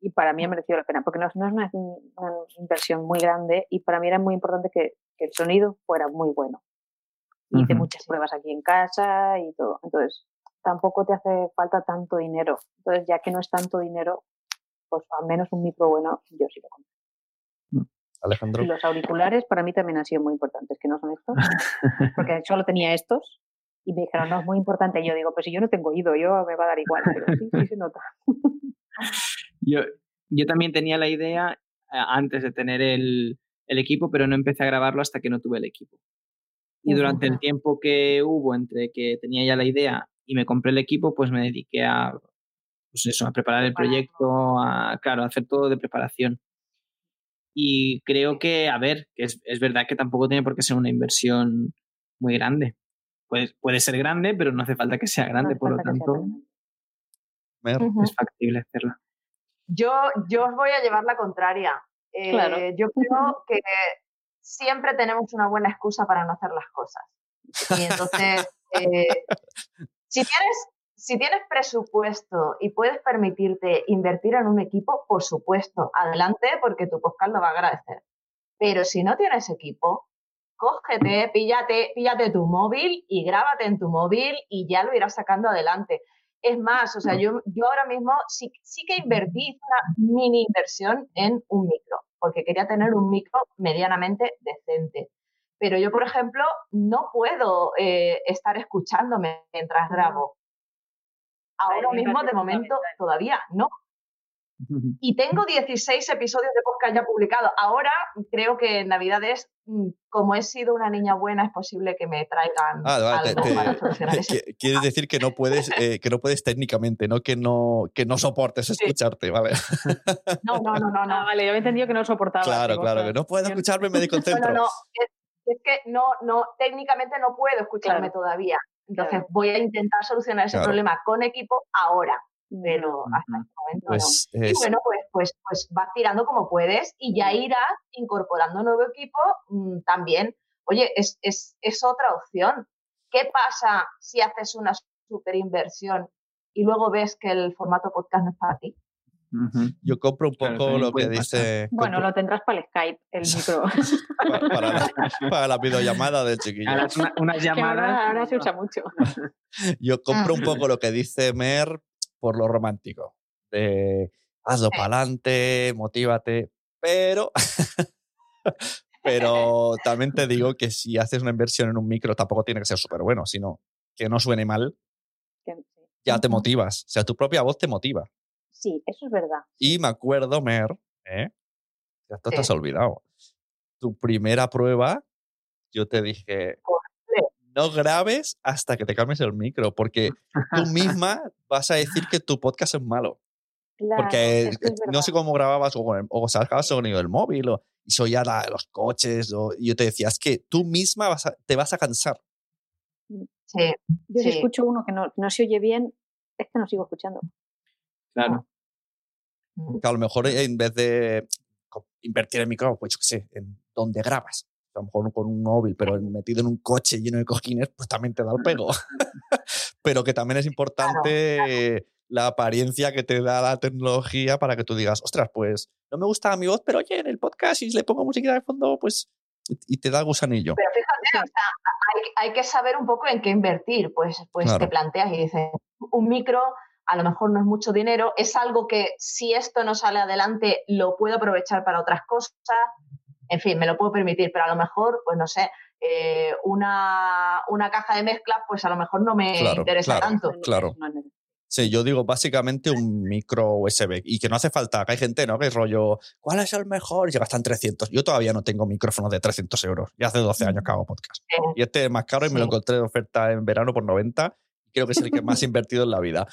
y para mí ha merecido la pena, porque no, no es una, una, inversión muy grande y para mí era muy importante que, que el sonido fuera muy bueno. Hice uh -huh. muchas pruebas aquí en casa y todo. Entonces, tampoco te hace falta tanto dinero. Entonces, ya que no es tanto dinero, pues al menos un micro bueno, yo sí lo compro. Alejandro. Y los auriculares para mí también han sido muy importantes, que no son estos, porque solo tenía estos y me dijeron, no, es muy importante. Y yo digo, pues si yo no tengo oído, yo me va a dar igual, pero sí, sí se nota. yo, yo también tenía la idea antes de tener el, el equipo, pero no empecé a grabarlo hasta que no tuve el equipo. Y durante el tiempo que hubo entre que tenía ya la idea y me compré el equipo, pues me dediqué a, pues eso, a preparar el proyecto, a, claro, a hacer todo de preparación. Y creo que, a ver, que es, es verdad que tampoco tiene por qué ser una inversión muy grande. Puede, puede ser grande, pero no hace falta que sea grande, no por lo tanto, es factible hacerla. Yo, yo os voy a llevar la contraria. Eh, claro. Yo creo que siempre tenemos una buena excusa para no hacer las cosas. Y entonces, eh, si, tienes, si tienes presupuesto y puedes permitirte invertir en un equipo, por supuesto, adelante porque tu podcast lo va a agradecer. Pero si no tienes equipo, cógete, píllate, píllate tu móvil y grábate en tu móvil y ya lo irás sacando adelante. Es más, o sea, yo, yo ahora mismo sí, sí que invertí una mini inversión en un micro, porque quería tener un micro medianamente decente. Pero yo, por ejemplo, no puedo eh, estar escuchándome mientras grabo. Ahora mismo, de momento, todavía no. Y tengo 16 episodios de podcast ya publicados. Ahora creo que en Navidades, como he sido una niña buena, es posible que me traigan ah, vale, algo te, para solucionar eso. Quieres decir que no puedes, eh, que no puedes técnicamente, no que no, que no soportes escucharte, sí. ¿vale? No, no, no, no, no. Ah, vale, yo he entendido que no soportaba. Claro, claro, que no puedo escucharme, me desconcentro. Bueno, no, es, es, que no, no, técnicamente no puedo escucharme claro. todavía. Entonces voy a intentar solucionar ese claro. problema con equipo ahora. pero hasta este momento pues no. Y bueno, pues, pues, pues vas tirando como puedes y ya irás incorporando nuevo equipo mm, también. Oye, es, es, es otra opción. ¿Qué pasa si haces una super inversión y luego ves que el formato podcast no es para ti? Yo compro un poco lo que dice. Bueno, lo tendrás para el Skype, el micro. para, la, videollamada del chiquillo. Una, llamada. Ahora, se usa mucho. Yo compro un poco lo que dice Mer por lo romántico. De hazlo para adelante, motívate. Pero. pero también te digo que si haces una inversión en un micro, tampoco tiene que ser súper bueno, sino que no suene mal. Ya te motivas. O sea, tu propia voz te motiva. Sí, eso es verdad. Y me acuerdo, Mer, ¿eh? Ya esto te has olvidado. Tu primera prueba, yo te dije, no grabes hasta que te cambies el micro, porque tú misma vas a decir que tu podcast es malo. porque no sé cómo grababas o, o sacabas sonido del móvil o, y soy ya los coches. y yo te decía, es que tú misma vas te vas a cansar. Mm, sí. Yo si escucho uno que no, no se oye bien, es que no sigo escuchando. Claro. Que a lo mejor en vez de invertir en micro, pues yo qué sé, en donde grabas. A lo mejor con un móvil, pero metido en un coche lleno de cojines, pues también te da el pego. pero que también es importante la apariencia que te da la tecnología para que tú digas, ostras, pues no me gusta mi voz, pero oye, en el podcast, si le pongo música de fondo, pues y te da gusanillo. Pero fíjate, hay, que saber un poco en qué invertir. Pues, pues te planteas y dices, un micro a lo mejor no es mucho dinero, es algo que si esto no sale adelante lo puedo aprovechar para otras cosas, en fin, me lo puedo permitir, pero a lo mejor, pues no sé, eh, una, caja de mezcla, pues a lo mejor no me interesa tanto. Claro. Sí, yo digo básicamente un micro USB y que no hace falta, que hay gente, ¿no? Que es rollo, ¿cuál es el mejor? Y gastan 300. Yo todavía no tengo micrófonos de 300 euros. Ya hace 12 años que hago podcast. Y este es más caro y me lo encontré de oferta en verano por 90 creo que es el que más ha invertido en la vida.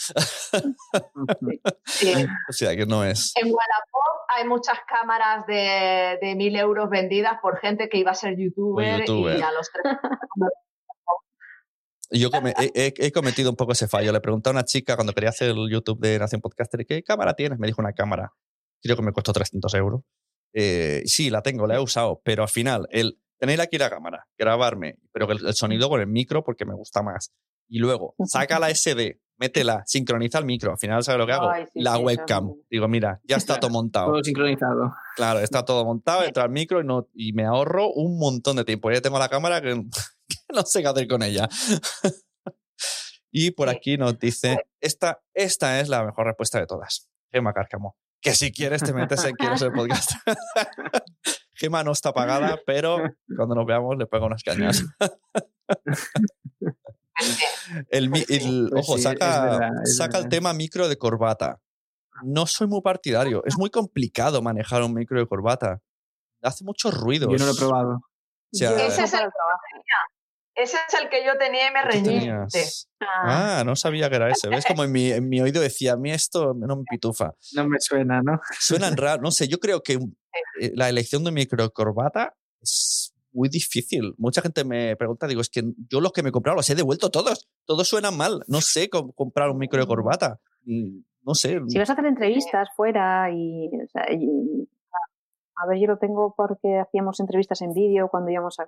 o sea, que no es. En Wallapop hay muchas cámaras de, de mil euros vendidas por gente que iba a ser youtuber, y a los tres. Yo he, cometido un poco ese fallo. Le pregunté a una chica cuando quería hacer el YouTube de Nación Podcaster, ¿qué cámara tienes? Me dijo una cámara. Creo que me costó 300 euros. Eh, sí, la tengo, la he usado, pero al final, el tener aquí la cámara, grabarme, pero el, el sonido con el micro porque me gusta más y luego saca la SD, métela, sincroniza el micro. Al final, ¿sabes lo que hago? la webcam. Digo, mira, ya está todo montado. Todo sincronizado. Claro, está todo montado, entra el micro y, no, y me ahorro un montón de tiempo. Ya tengo la cámara que, no sé qué hacer con ella. y por aquí nos dice, esta, esta es la mejor respuesta de todas. Gema Cárcamo. Que si quieres te metes en Quiero ser podcast. Gema no está pagada, pero cuando nos veamos le pego unas cañas. El, pues ojo, pues saca, saca el tema micro de corbata. No soy muy partidario. Es muy complicado manejar un micro de corbata. Hace mucho ruido. Yo no lo he probado. ese, es el, ese es el que yo tenía y me reñí. Ah. ah. no sabía que era ese. ¿Ves? Como en mi, en mi, oído decía, a mí esto no me pitufa. No me suena, ¿no? Suenan raro. No sé, yo creo que eh, la elección de micro de corbata es muy difícil. Mucha gente me pregunta, digo, es que yo los que me he comprado los he devuelto todos. Todos suenan mal. No sé cómo comprar un micro de corbata. No sé. Si vas a hacer entrevistas fuera y, a ver, yo lo tengo porque hacíamos entrevistas en vídeo cuando íbamos a,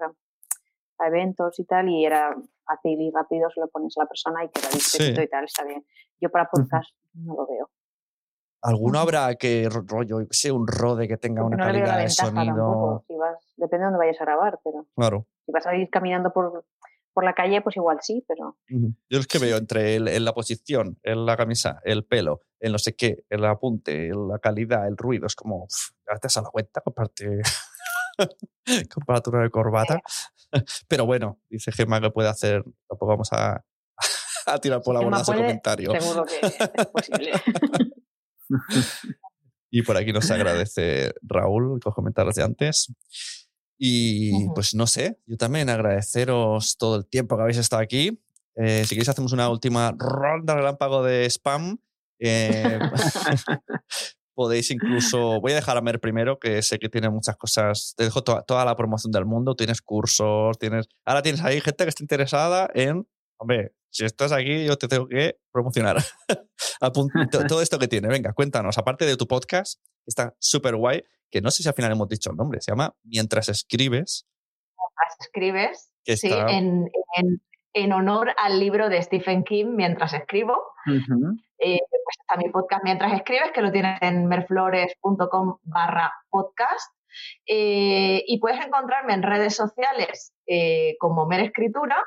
a, eventos y tal, y era fácil y rápido, se lo pones a la persona y queda discreto y tal, está bien. Yo para podcast no lo veo. ¿Alguno habrá que rollo, sé, un rode que tenga una calidad de sonido? Depende de dónde vayas a grabar, pero claro. si vas a ir caminando por, por la calle, pues igual sí, pero... Yo es que veo entre el, en la posición, en la camisa, el pelo, en no sé qué, el apunte, la calidad, el ruido, es como, ya te a la cuenta, comparte comparatura de corbata. Pero bueno, dice Gemma que puede hacer, tampoco vamos a, a tirar por la borda ese comentario. Seguro que es posible. y por aquí nos agradece Raúl los comentarios de antes. Y pues no sé, yo también agradeceros todo el tiempo que habéis estado aquí. Eh, si queréis hacemos una última ronda relámpago de spam. Eh, podéis incluso, voy a dejar a Mer primero, que sé que tiene muchas cosas, te dejo toda la promoción del mundo, tienes cursos, tienes, ahora tienes ahí gente que está interesada en, hombre, si estás aquí, yo te tengo que promocionar. todo esto que tiene. Venga, cuéntanos, aparte de tu podcast, está súper guay, que no sé si al final hemos dicho el nombre, se llama Mientras escribes. Mientras escribes, sí, en, en, honor al libro de Stephen King, Mientras escribo. Eh, pues está mi podcast Mientras escribes, que lo tienes en merflores.com barra podcast. Eh, y puedes encontrarme en redes sociales eh, como Mer Escritura.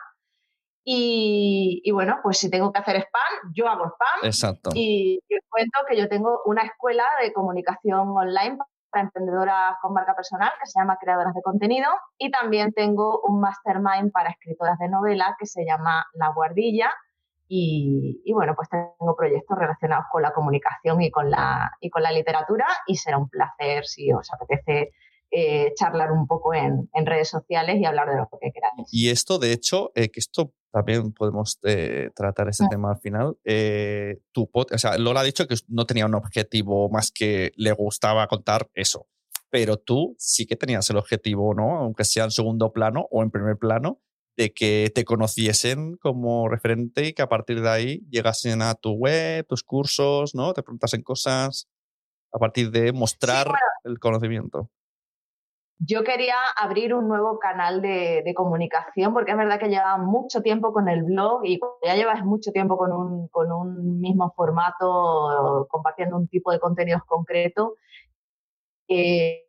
Y, bueno, pues si tengo que hacer spam, yo hago spam. Exacto. Y os cuento que yo tengo una escuela de comunicación online para emprendedoras con marca personal que se llama Creadoras de Contenido. Y también tengo un mastermind para escritoras de novela que se llama La Guardilla y, y, bueno, pues tengo proyectos relacionados con la comunicación y con la, y con la literatura. Y será un placer si os apetece eh, charlar un poco en, redes sociales y hablar de lo que queráis. Y esto, de hecho, eh, que esto también podemos eh, tratar ese tema al final. tu o sea, Lola ha dicho que no tenía un objetivo más que le gustaba contar eso. Pero tú sí que tenías el objetivo, ¿no? Aunque sea en segundo plano o en primer plano, de que te conociesen como referente y que a partir de ahí llegasen a tu web, tus cursos, ¿no? Te preguntasen cosas a partir de mostrar el conocimiento yo quería abrir un nuevo canal de, comunicación porque es verdad que llevaba mucho tiempo con el blog y ya llevas mucho tiempo con un, mismo formato, compartiendo un tipo de contenidos concreto. Eh,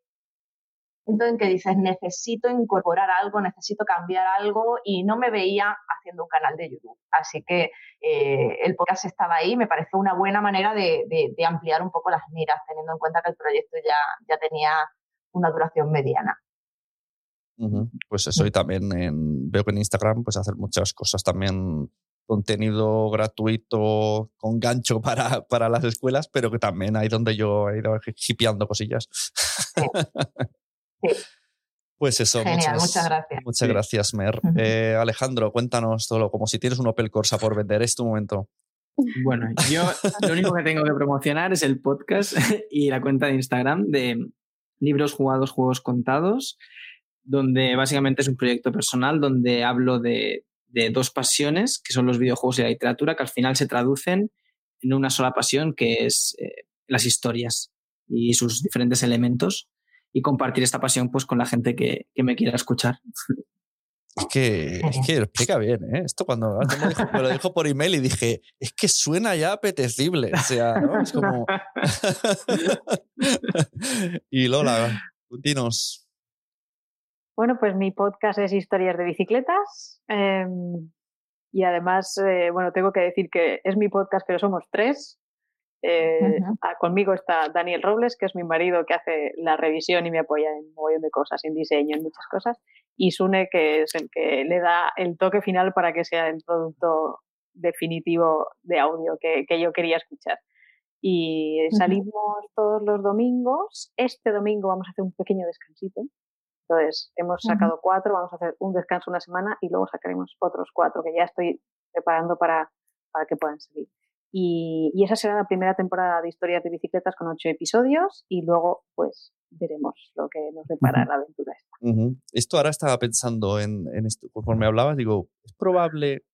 en que dices, necesito incorporar algo, necesito cambiar algo y no me veía haciendo un canal de YouTube. Así que eh, el podcast estaba ahí, me pareció una buena manera de, ampliar un poco las miras, teniendo en cuenta que el proyecto ya, ya tenía una duración mediana. Pues eso, y también veo que en Instagram pues hacer muchas cosas también contenido gratuito con gancho para, para, las escuelas, pero que también hay donde yo he ido hipeando cosillas. Pues eso, Genial, muchas, gracias. Muchas gracias, Mer. Eh, Alejandro, cuéntanos todo, como si tienes un Opel Corsa por vender, es tu momento. Bueno, yo lo único que tengo que promocionar es el podcast y la cuenta de Instagram de libros jugados, juegos contados, donde básicamente es un proyecto personal donde hablo de, dos pasiones, que son los videojuegos y la literatura, que al final se traducen en una sola pasión, que es eh, las historias y sus diferentes elementos, y compartir esta pasión pues, con la gente que, me quiera escuchar. Es que, es que explica bien, ¿eh? Esto cuando me, lo dijo por email y dije, es que suena ya apetecible. O sea, ¿no? Es como. y Lola, dinos. Bueno, pues mi podcast es Historias de Bicicletas. Em, y además, eh, bueno, tengo que decir que es mi podcast, pero somos tres. Eh, ah, conmigo está Daniel Robles, que es mi marido que hace la revisión y me apoya en un montón de cosas, en diseño, en muchas cosas. Y Sune, que es el que le da el toque final para que sea el producto definitivo de audio que, que yo quería escuchar. Y salimos todos los domingos. Este domingo vamos a hacer un pequeño descansito. Entonces, hemos sacado cuatro, vamos a hacer un descanso una semana y luego sacaremos otros cuatro que ya estoy preparando para, para que puedan salir. Y, esa será la primera temporada de historias de bicicletas con ocho episodios y luego pues veremos lo que nos depara la aventura esta. Esto ahora estaba pensando en, esto, conforme hablabas, digo, es probable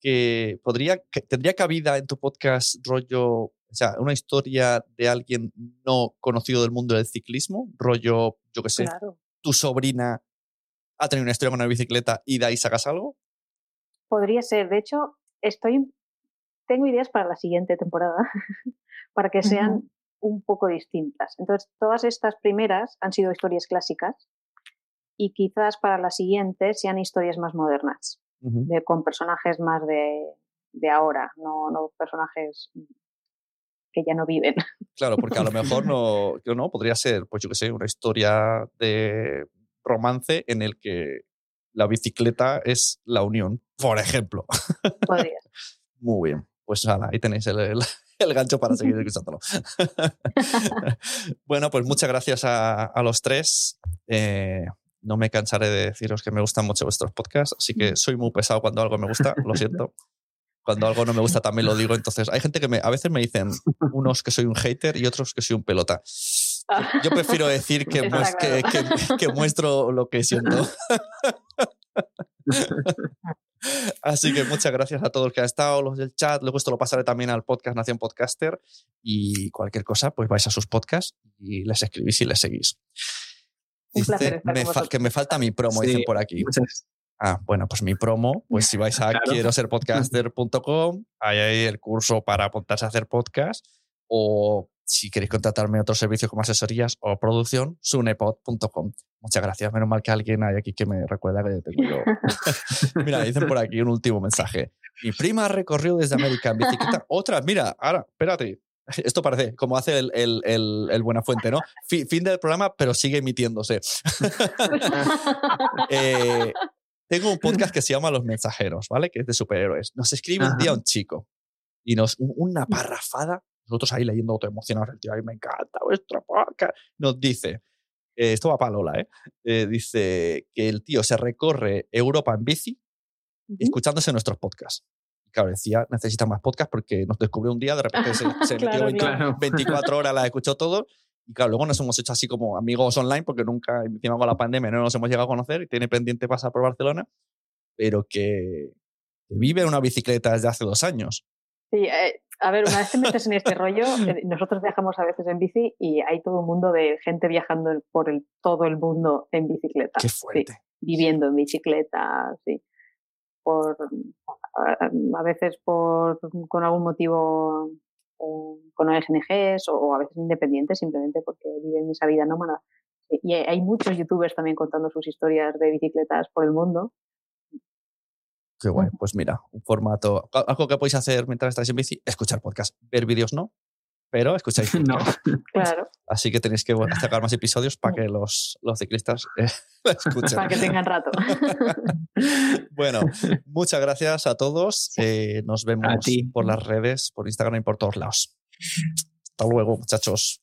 que podría, tendría cabida en tu podcast rollo, o sea, una historia de alguien no conocido del mundo del ciclismo, rollo, yo qué sé, tu sobrina ha tenido una historia con una bicicleta y de ahí sacas algo. Podría ser, de hecho, estoy tengo ideas para la siguiente temporada, para que sean un poco distintas. Entonces, todas estas primeras han sido historias clásicas y quizás para la siguiente sean historias más modernas, de, con personajes más de, de ahora, no, no, personajes que ya no viven. Claro, porque a lo mejor no, no podría ser, pues yo que sé, una historia de romance en el que la bicicleta es la unión, por ejemplo. Podría. Muy bien pues nada, ahí tenéis el, gancho para seguir escuchándolo. bueno, pues muchas gracias a, los tres. Eh, no me cansaré de deciros que me gustan mucho vuestros podcasts, así que soy muy pesado cuando algo me gusta, lo siento. Cuando algo no me gusta también lo digo. Entonces, hay gente que me, a veces me dicen unos que soy un hater y otros que soy un pelota. Yo prefiero decir que, que, que muestro lo que siento. Así que muchas gracias a todos los que han estado, los del chat. Luego esto lo pasaré también al podcast Nación Podcaster y cualquier cosa, pues vais a sus podcasts y les escribís y les seguís. Un placer que me falta mi promo, dicen por aquí. Ah, bueno, pues mi promo, pues si vais a quiero ser podcaster.com, hay ahí el curso para apuntarse a hacer podcast o si queréis contratarme otro servicio como asesorías o producción, sunepod.com. Muchas gracias. Menos mal que alguien hay aquí que me recuerda que tengo yo. mira, dicen por aquí un último mensaje. Mi prima recorrió desde América en bicicleta. Otra, mira, ahora, espérate. Esto parece como hace el, el, el, Buena Fuente, ¿no? Fin, del programa, pero sigue emitiéndose. Eh, tengo un podcast que se llama Los Mensajeros, ¿vale? Que es de superhéroes. Nos escribe un día un chico y nos una parrafada nosotros ahí leyendo todo emocionados, el tío, ahí me encanta vuestra podcast. Nos dice, eh, esto va para Lola, ¿eh? ¿eh? Dice que el tío se recorre Europa en bici escuchándose nuestros podcasts. Y claro, decía, necesita más podcasts porque nos descubrió un día, de repente se, metió 24 horas, la escuchó todo. Y claro, luego nos hemos hecho así como amigos online porque nunca, encima con la pandemia, no nos hemos llegado a conocer y tiene pendiente pasar por Barcelona, pero que, vive en una bicicleta desde hace dos años. Sí, eh, a ver, una vez te metes en este rollo, eh, nosotros viajamos a veces en bici y hay todo un mundo de gente viajando por el, todo el mundo en bicicleta. Qué fuerte. viviendo en bicicleta, sí. Por, a veces por, con algún motivo eh, con ONGs o, a veces independientes simplemente porque viven esa vida nómada. Y hay muchos youtubers también contando sus historias de bicicletas por el mundo Qué guay. Pues mira, un formato. Algo que podéis hacer mientras estáis en bici, escuchar podcast. Ver vídeos no, pero escucháis. no, claro. Así que tenéis que sacar más episodios para que los, los ciclistas eh, escuchen. Para que tengan rato. bueno, muchas gracias a todos. Eh, nos vemos por las redes, por Instagram y por todos lados. Hasta luego, muchachos.